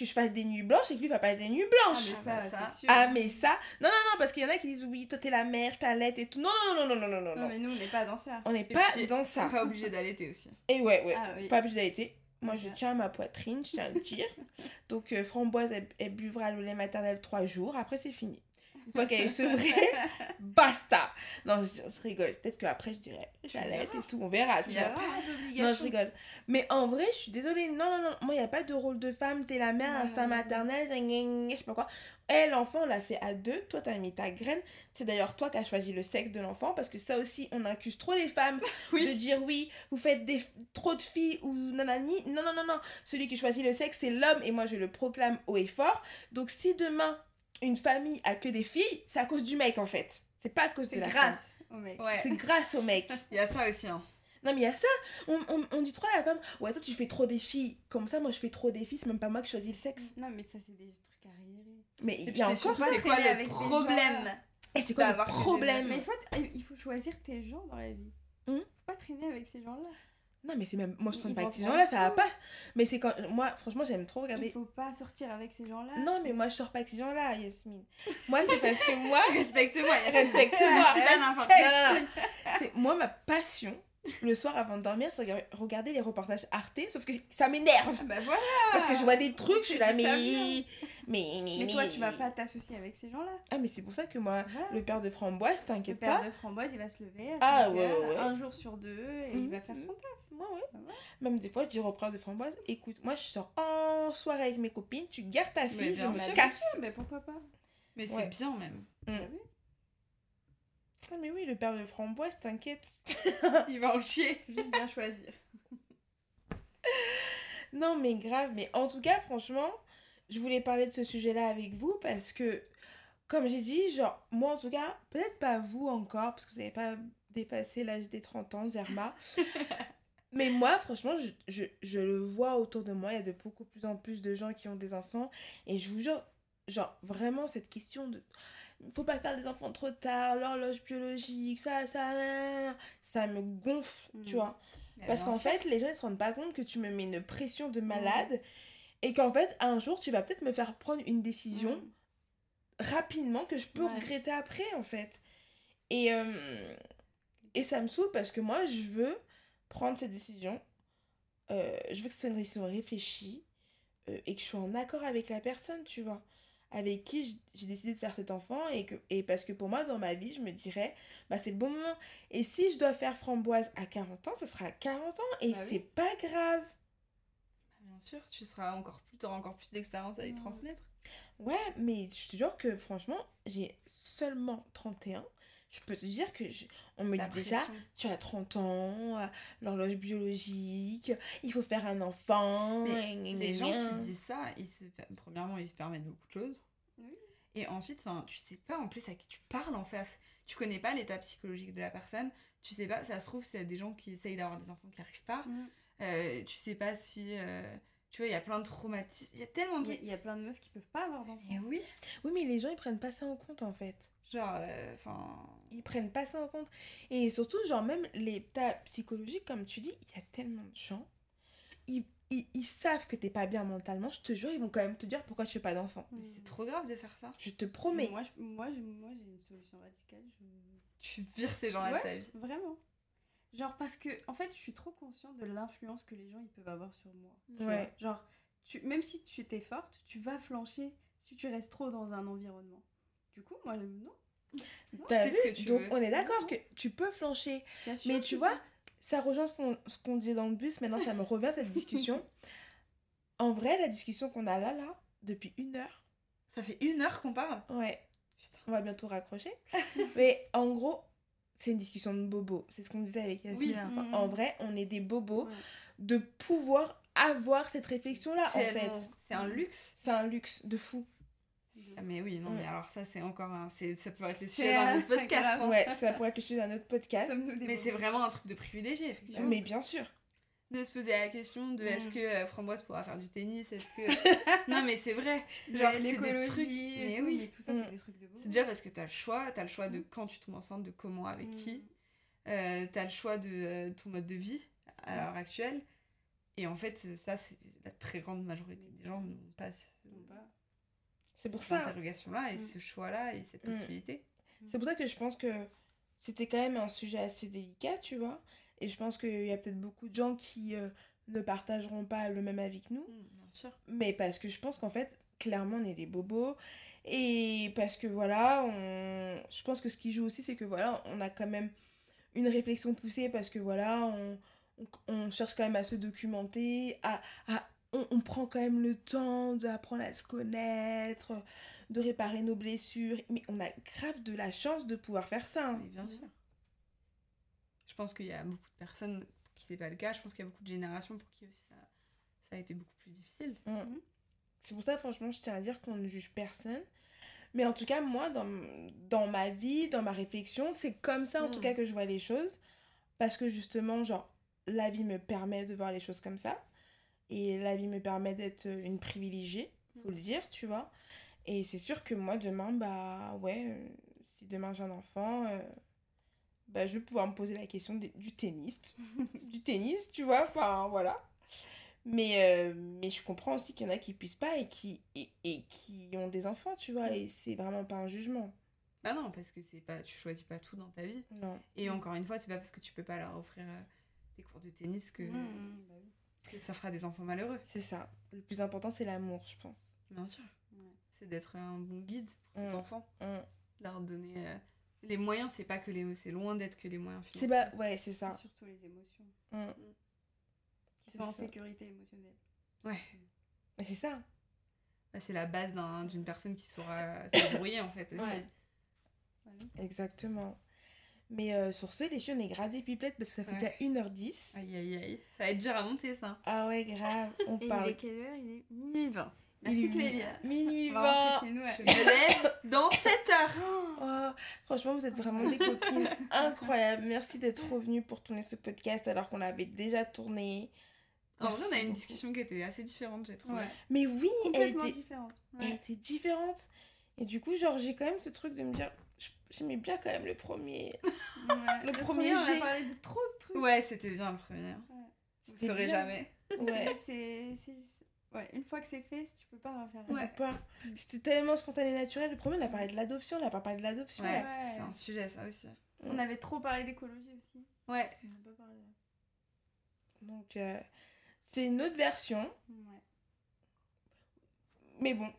que je fasse des nuits blanches et que lui va pas des nuits Ah, blanches. mais Ah, bah, ça, ça. c'est sûr. Ah, mais ça. Non, non, non, parce qu'il y en a qui disent oui, toi t'es la mère, t'allaites et tout. Non, non, non, non, non, non, non, Non, mais nous, on n'est pas dans ça. On n'est pas puis, dans ça. Pas obligé d'allaiter aussi. Et ouais, ouais. Ah oui. Pas obligé d'allaiter. Moi, je tiens à ma poitrine, je tiens à le dire. Donc, euh, Framboise, elle, elle buvra le lait maternel trois jours. Après, c'est fini. Une fois qu'elle est sevrée, basta. Non, je, je rigole. Peut-être qu'après, je dirais, j'allaite et tout. On verra. Tu Tu verras. Pas Non, je d'obligation. rigole. Mais en vrai, je suis désolée. Non, non, non. Moi, il n'y a pas de rôle de femme. T'es la mère, instinct maternel, je sais pas quoi. Elle, l'enfant, on l'a fait à deux. Toi, t'as mis ta graine. C'est d'ailleurs toi qui as choisi le sexe de l'enfant. Parce que ça aussi, on accuse trop les femmes Oui. de dire oui, vous faites des, trop de filles ou nanani. Non, non, non, non. Celui qui choisit le sexe, c'est l'homme. Et moi, je le proclame haut et fort. Donc, si demain, une famille a que des filles, c'est à cause du mec, en fait. C'est pas à cause de la grâce femme. au mec. Ouais. C'est grâce au mec. Il y a ça aussi. Hein. Non, mais il y a ça. On, on, on dit trop à la femme Ouais, toi, tu fais trop des filles. Comme ça, moi, je fais trop des filles. C'est même pas moi qui choisis le sexe. Non, mais ça, c'est des trucs arriérés. Mais Et il y a encore c'est quoi le avec problème. Et c'est quoi le problème Mais il faut, il faut choisir tes gens dans la vie. Hmm. Faut pas traîner avec ces gens-là. Non, mais c'est même. Moi, je traîne pas avec ces gens-là, ça va pas. Mais c'est quand. Moi, franchement, j'aime trop Il regarder. faut pas sortir avec ces gens-là. Non, mais moi, je sors pas avec ces gens-là, Yasmine. Moi, c'est parce que moi. Respecte-moi. Respecte-moi. C'est pas n'importe Non, non, non. C'est moi, ma passion. Le soir avant de dormir, c'est regarder- les reportages Arte, sauf que ça m'énerve. Bah voilà. Parce que je vois des trucs, je suis là, mais. Mais, mais, Mais toi, tu vas pas t'associer avec ces gens-là. Ah, mais c'est pour ça que moi, Voilà. le père de framboise, Le t'inquiète père pas. de framboise, il va se lever Ah, 5 ouais, heures, ouais, ouais. un jour sur deux, et il va faire Mhm. son taf. Moi, ouais. Ah ouais. Même des fois, je dis au père de framboise écoute, moi, je sors en soirée avec mes copines, tu gardes ta fille, je me sûr. casse. Mais pourquoi pas? Mais c'est Ouais. bien même. T'as vu Ah, mais oui, le père de framboise, t'inquiète. Il va en chier. Faut juste bien choisir. Non, mais grave, mais en tout cas, franchement, je voulais parler de ce sujet-là avec vous parce que, comme j'ai dit, genre, moi en tout cas, peut-être pas vous encore, parce que vous n'avez pas dépassé l'âge des 30 ans, Zerma. mais moi, franchement, je, je, je le vois autour de moi, il y a de beaucoup plus en plus de gens qui ont des enfants, et je vous jure, genre, vraiment, cette question de. Faut pas faire des enfants trop tard, l'horloge biologique, ça, ça, ça me gonfle, tu Mhm. vois. Parce qu'en fait, les gens ne se rendent pas compte que tu me mets une pression de malade et qu'en fait, un jour, tu vas peut-être me faire prendre une décision Mm. rapidement que je peux Ouais. regretter après, en fait. Et, euh, et ça me saoule parce que moi, je veux prendre cette décision. Euh, je veux que ce soit une décision réfléchie euh, et que je sois en accord avec la personne, tu vois, avec qui j'ai décidé de faire cet enfant. Et, que, et parce que pour moi, dans ma vie, je me dirais, bah, c'est le bon moment. Et si je dois faire framboise à 40 ans, ce sera à 40 ans et Bah oui. c'est pas grave. Bien sûr, tu seras encore plus, auras encore plus d'expérience à lui transmettre. Ouais, mais je te jure que franchement, j'ai seulement 31. Je peux te dire que je- on me La dit déjà, tu as 30 ans, l'horloge biologique, il faut faire un enfant. Mais Les gens qui disent ça, ils se... premièrement, ils se permettent beaucoup de choses. Oui. Et ensuite, enfin, tu sais pas en plus à qui tu parles en face. Tu connais pas l'état psychologique de la personne. Tu sais pas, ça se trouve, c'est des gens qui essayent d'avoir des enfants qui arrivent pas. Mm. Euh, tu sais pas si. euh, Tu vois, il y a plein de traumatismes. Il y a tellement de Il y a- trucs. il y, a plein de meufs qui peuvent pas avoir d'enfants. Et oui. Oui, mais les gens, ils prennent pas ça en compte, en fait. Genre, euh, enfin. Ils prennent pas ça en compte. Et surtout, genre, même l'état psychologique, comme tu dis, il y a tellement de gens. Ils, ils, ils savent que t'es pas bien mentalement. Je te jure, ils vont quand même te dire pourquoi tu fais pas d'enfant. mais c'est trop grave de faire ça. Je te promets. Moi, je- moi, j'ai moi, j'ai une solution radicale. Je... Tu vires ces gens-là de ta vie. Vraiment. Genre parce que, en fait, je suis trop consciente de l'influence que les gens ils peuvent avoir sur moi. tu Ouais. Genre, tu, même si tu t'es forte, tu vas flancher si tu restes trop dans un environnement. Du coup, moi, non. T'as vu ce que tu Donc, veux. on est d'accord que tu peux flancher. bien sûr, Mais tu vois, ça rejoint ce qu'on ce qu'on disait dans le bus. Maintenant, ça me revient cette discussion. En vrai, la discussion qu'on a là, là, depuis une heure, Ça fait une heure qu'on parle. ouais, Putain. on va bientôt raccrocher. Mais en gros, c'est une discussion de bobo. C'est ce qu'on disait avec Yasmine. Oui. Mhm. En vrai, on est des bobos Ouais. de pouvoir avoir cette réflexion-là, en fait. C'est un luxe. C'est un luxe de fou. Mais oui, non, Mm. mais alors ça, c'est encore un. c'est- Ça pourrait être le sujet d'un un- autre podcast. hein. Ouais, ça pourrait être le sujet d'un autre podcast. Mais c'est vraiment un truc de privilégié, effectivement. Mais bien sûr. De se poser la question de est-ce Mm. que euh, Framboise pourra faire du tennis Est-ce que. non, mais c'est vrai. Genre c'est des trucs. Mais tout, oui. mais tout ça, Mm. c'est des trucs de bobos. C'est déjà parce que t'as le choix. T'as le choix de Mm. quand tu tombes enceinte, de comment, avec Mm. qui. Euh, t'as le choix de euh, ton mode de vie à l'heure actuelle. Et en fait, ça, c'est la très grande majorité des gens n'ont pas ce- Non, pas. C'est pour cette ça. interrogation-là et Mm. ce choix-là et cette Mm. possibilité. C'est pour ça que je pense que c'était quand même un sujet assez délicat, tu vois. Et je pense qu'il y a peut-être beaucoup de gens qui euh, ne partageront pas le même avis que nous. Mm, bien sûr. Mais parce que je pense qu'en fait, clairement, on est des bobos. Et parce que voilà, on... je pense que ce qui joue aussi, c'est que voilà, on a quand même une réflexion poussée parce que voilà, on, on, on cherche quand même à se documenter, à, à- on, on prend quand même le temps d'apprendre à se connaître, de réparer nos blessures. Mais on a grave de la chance de pouvoir faire ça. hein. Mais bien sûr. Je pense qu'il y a beaucoup de personnes pour qui c'est pas le cas. Je pense qu'il y a beaucoup de générations pour qui aussi ça, ça a été beaucoup plus difficile. Mm. C'est pour ça, franchement, je tiens à dire qu'on ne juge personne. Mais en tout cas, moi, dans, dans ma vie, dans ma réflexion, c'est comme ça, en tout cas, que je vois les choses. Parce que justement, genre, la vie me permet de voir les choses comme ça. Et la vie me permet d'être une privilégiée, faut le dire, tu vois. Et c'est sûr que moi, demain, bah, ouais, euh, si demain j'ai un enfant, euh, bah, je vais pouvoir me poser la question du tennis. du tennis, tu vois, enfin, voilà. Mais, euh, mais je comprends aussi qu'il y en a qui puissent pas et qui, et, et qui ont des enfants, tu vois, et c'est vraiment pas un jugement. Bah non, parce que c'est pas, tu choisis pas tout dans ta vie. Non. Et encore une fois, c'est pas parce que tu peux pas leur offrir euh, des cours de tennis que, Mm, mm, bah oui. Que ça fera des enfants malheureux. C'est ça. Le plus important, c'est l'amour, je pense. Bien sûr. Ouais. C'est d'être un bon guide pour tes Mm. enfants. Mm. Leur donner. euh, Les moyens, c'est pas que les. C'est loin d'être que les moyens C'est pas... Ouais, c'est ça. Surtout les émotions. Mm. Qui C'est sont en ça. sécurité émotionnelle. Ouais. Mais c'est ça. Bah, c'est la base d'un- d'une personne qui saura se débrouiller en fait. aussi. Ouais. Exactement. Mais euh, sur ce, les filles, on est grave des pipelettes parce que ça fait Ouais. déjà 1h10. Aïe aïe aïe. Ça va être dur à monter ça. Ah ouais, grave. On Et il parle. est quelle heure? Il est minuit 20. Il Merci Clélia. Minuit On va 20. rentrer chez nous. Je me lève dans 7 heures. Oh, franchement, vous êtes vraiment des copines incroyables. Merci d'être revenue pour tourner ce podcast alors qu'on l'avait déjà tourné. En vrai, on a une beaucoup. discussion qui était assez différente, j'ai trouvé. Ouais. Mais oui, elle Complètement était, différente. elle Ouais. était différente. Et du coup, genre, j'ai quand même ce truc de me dire, j'aimais bien quand même le premier. Ouais. Le premier on a parlé de trop de trucs. Ouais, c'était bien le premier. Ouais. Vous C'était saurez bien. jamais. Ouais. C'est- Ouais, une fois que c'est fait, tu peux pas refaire. On Ouais. pas. C'était tellement spontané et naturel. Le premier, on a parlé de l'adoption, on n'a pas parlé de l'adoption. Ouais, Ouais. c'est un sujet ça aussi. On avait trop parlé d'écologie aussi. Ouais. On n'a pas parlé. Donc, euh, c'est une autre version. Ouais. Mais bon.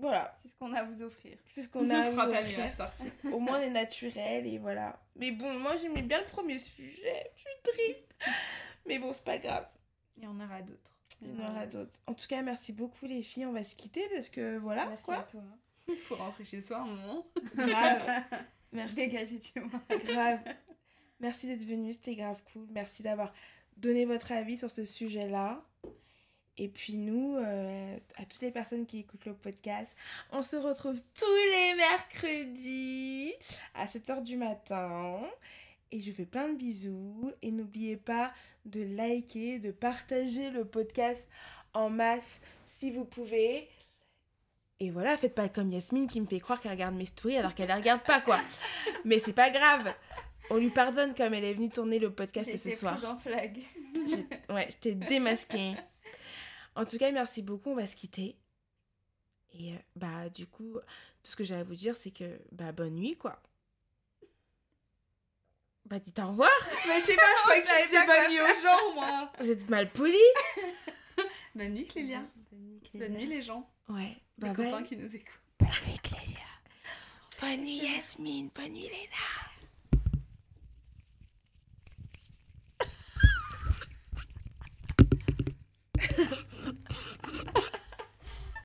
Voilà. C'est ce qu'on a à vous offrir. C'est ce qu'on a à vous offrir. à. Au moins, on est naturel et voilà. Mais bon, moi, j'aimais bien le premier sujet. Je suis triste. Mais bon, c'est pas grave. Il y en aura d'autres. Il y en aura d'autres. En tout cas, merci beaucoup, les filles. On va se quitter parce que voilà. Merci quoi. à toi. Faut rentrer chez soi un moment. Grave. Merci. Dégagez de chez moi. Grave. Merci d'être venu, c'était grave cool. Merci d'avoir donné votre avis sur ce sujet-là. Et puis nous, euh, à toutes les personnes qui écoutent le podcast, on se retrouve tous les mercredis à 7h du matin. Et je fais plein de bisous. Et n'oubliez pas de liker, de partager le podcast en masse si vous pouvez. Et voilà, faites pas comme Yasmine qui me fait croire qu'elle regarde mes stories alors qu'elle les regarde pas, quoi. Mais c'est pas grave. On lui pardonne comme elle est venue tourner le podcast ce soir. prise en flag. Ouais, je t'ai démasqué. En tout cas, merci beaucoup. On va se quitter. Et euh, bah, du coup, tout ce que j'ai à vous dire, c'est que bah, bonne nuit, quoi. Bah, dites au revoir. Mais je sais pas, je crois que disais pas pas mis aux gens, moi. Vous êtes mal polis. Bonne nuit, Clélia. Bonne nuit, Bonne nuit, les gens. Ouais. Les Bah, copains bye. qui nous écoutent. Bonne nuit, Clélia. Bonne nuit, Yasmine. Bonne nuit, Léna.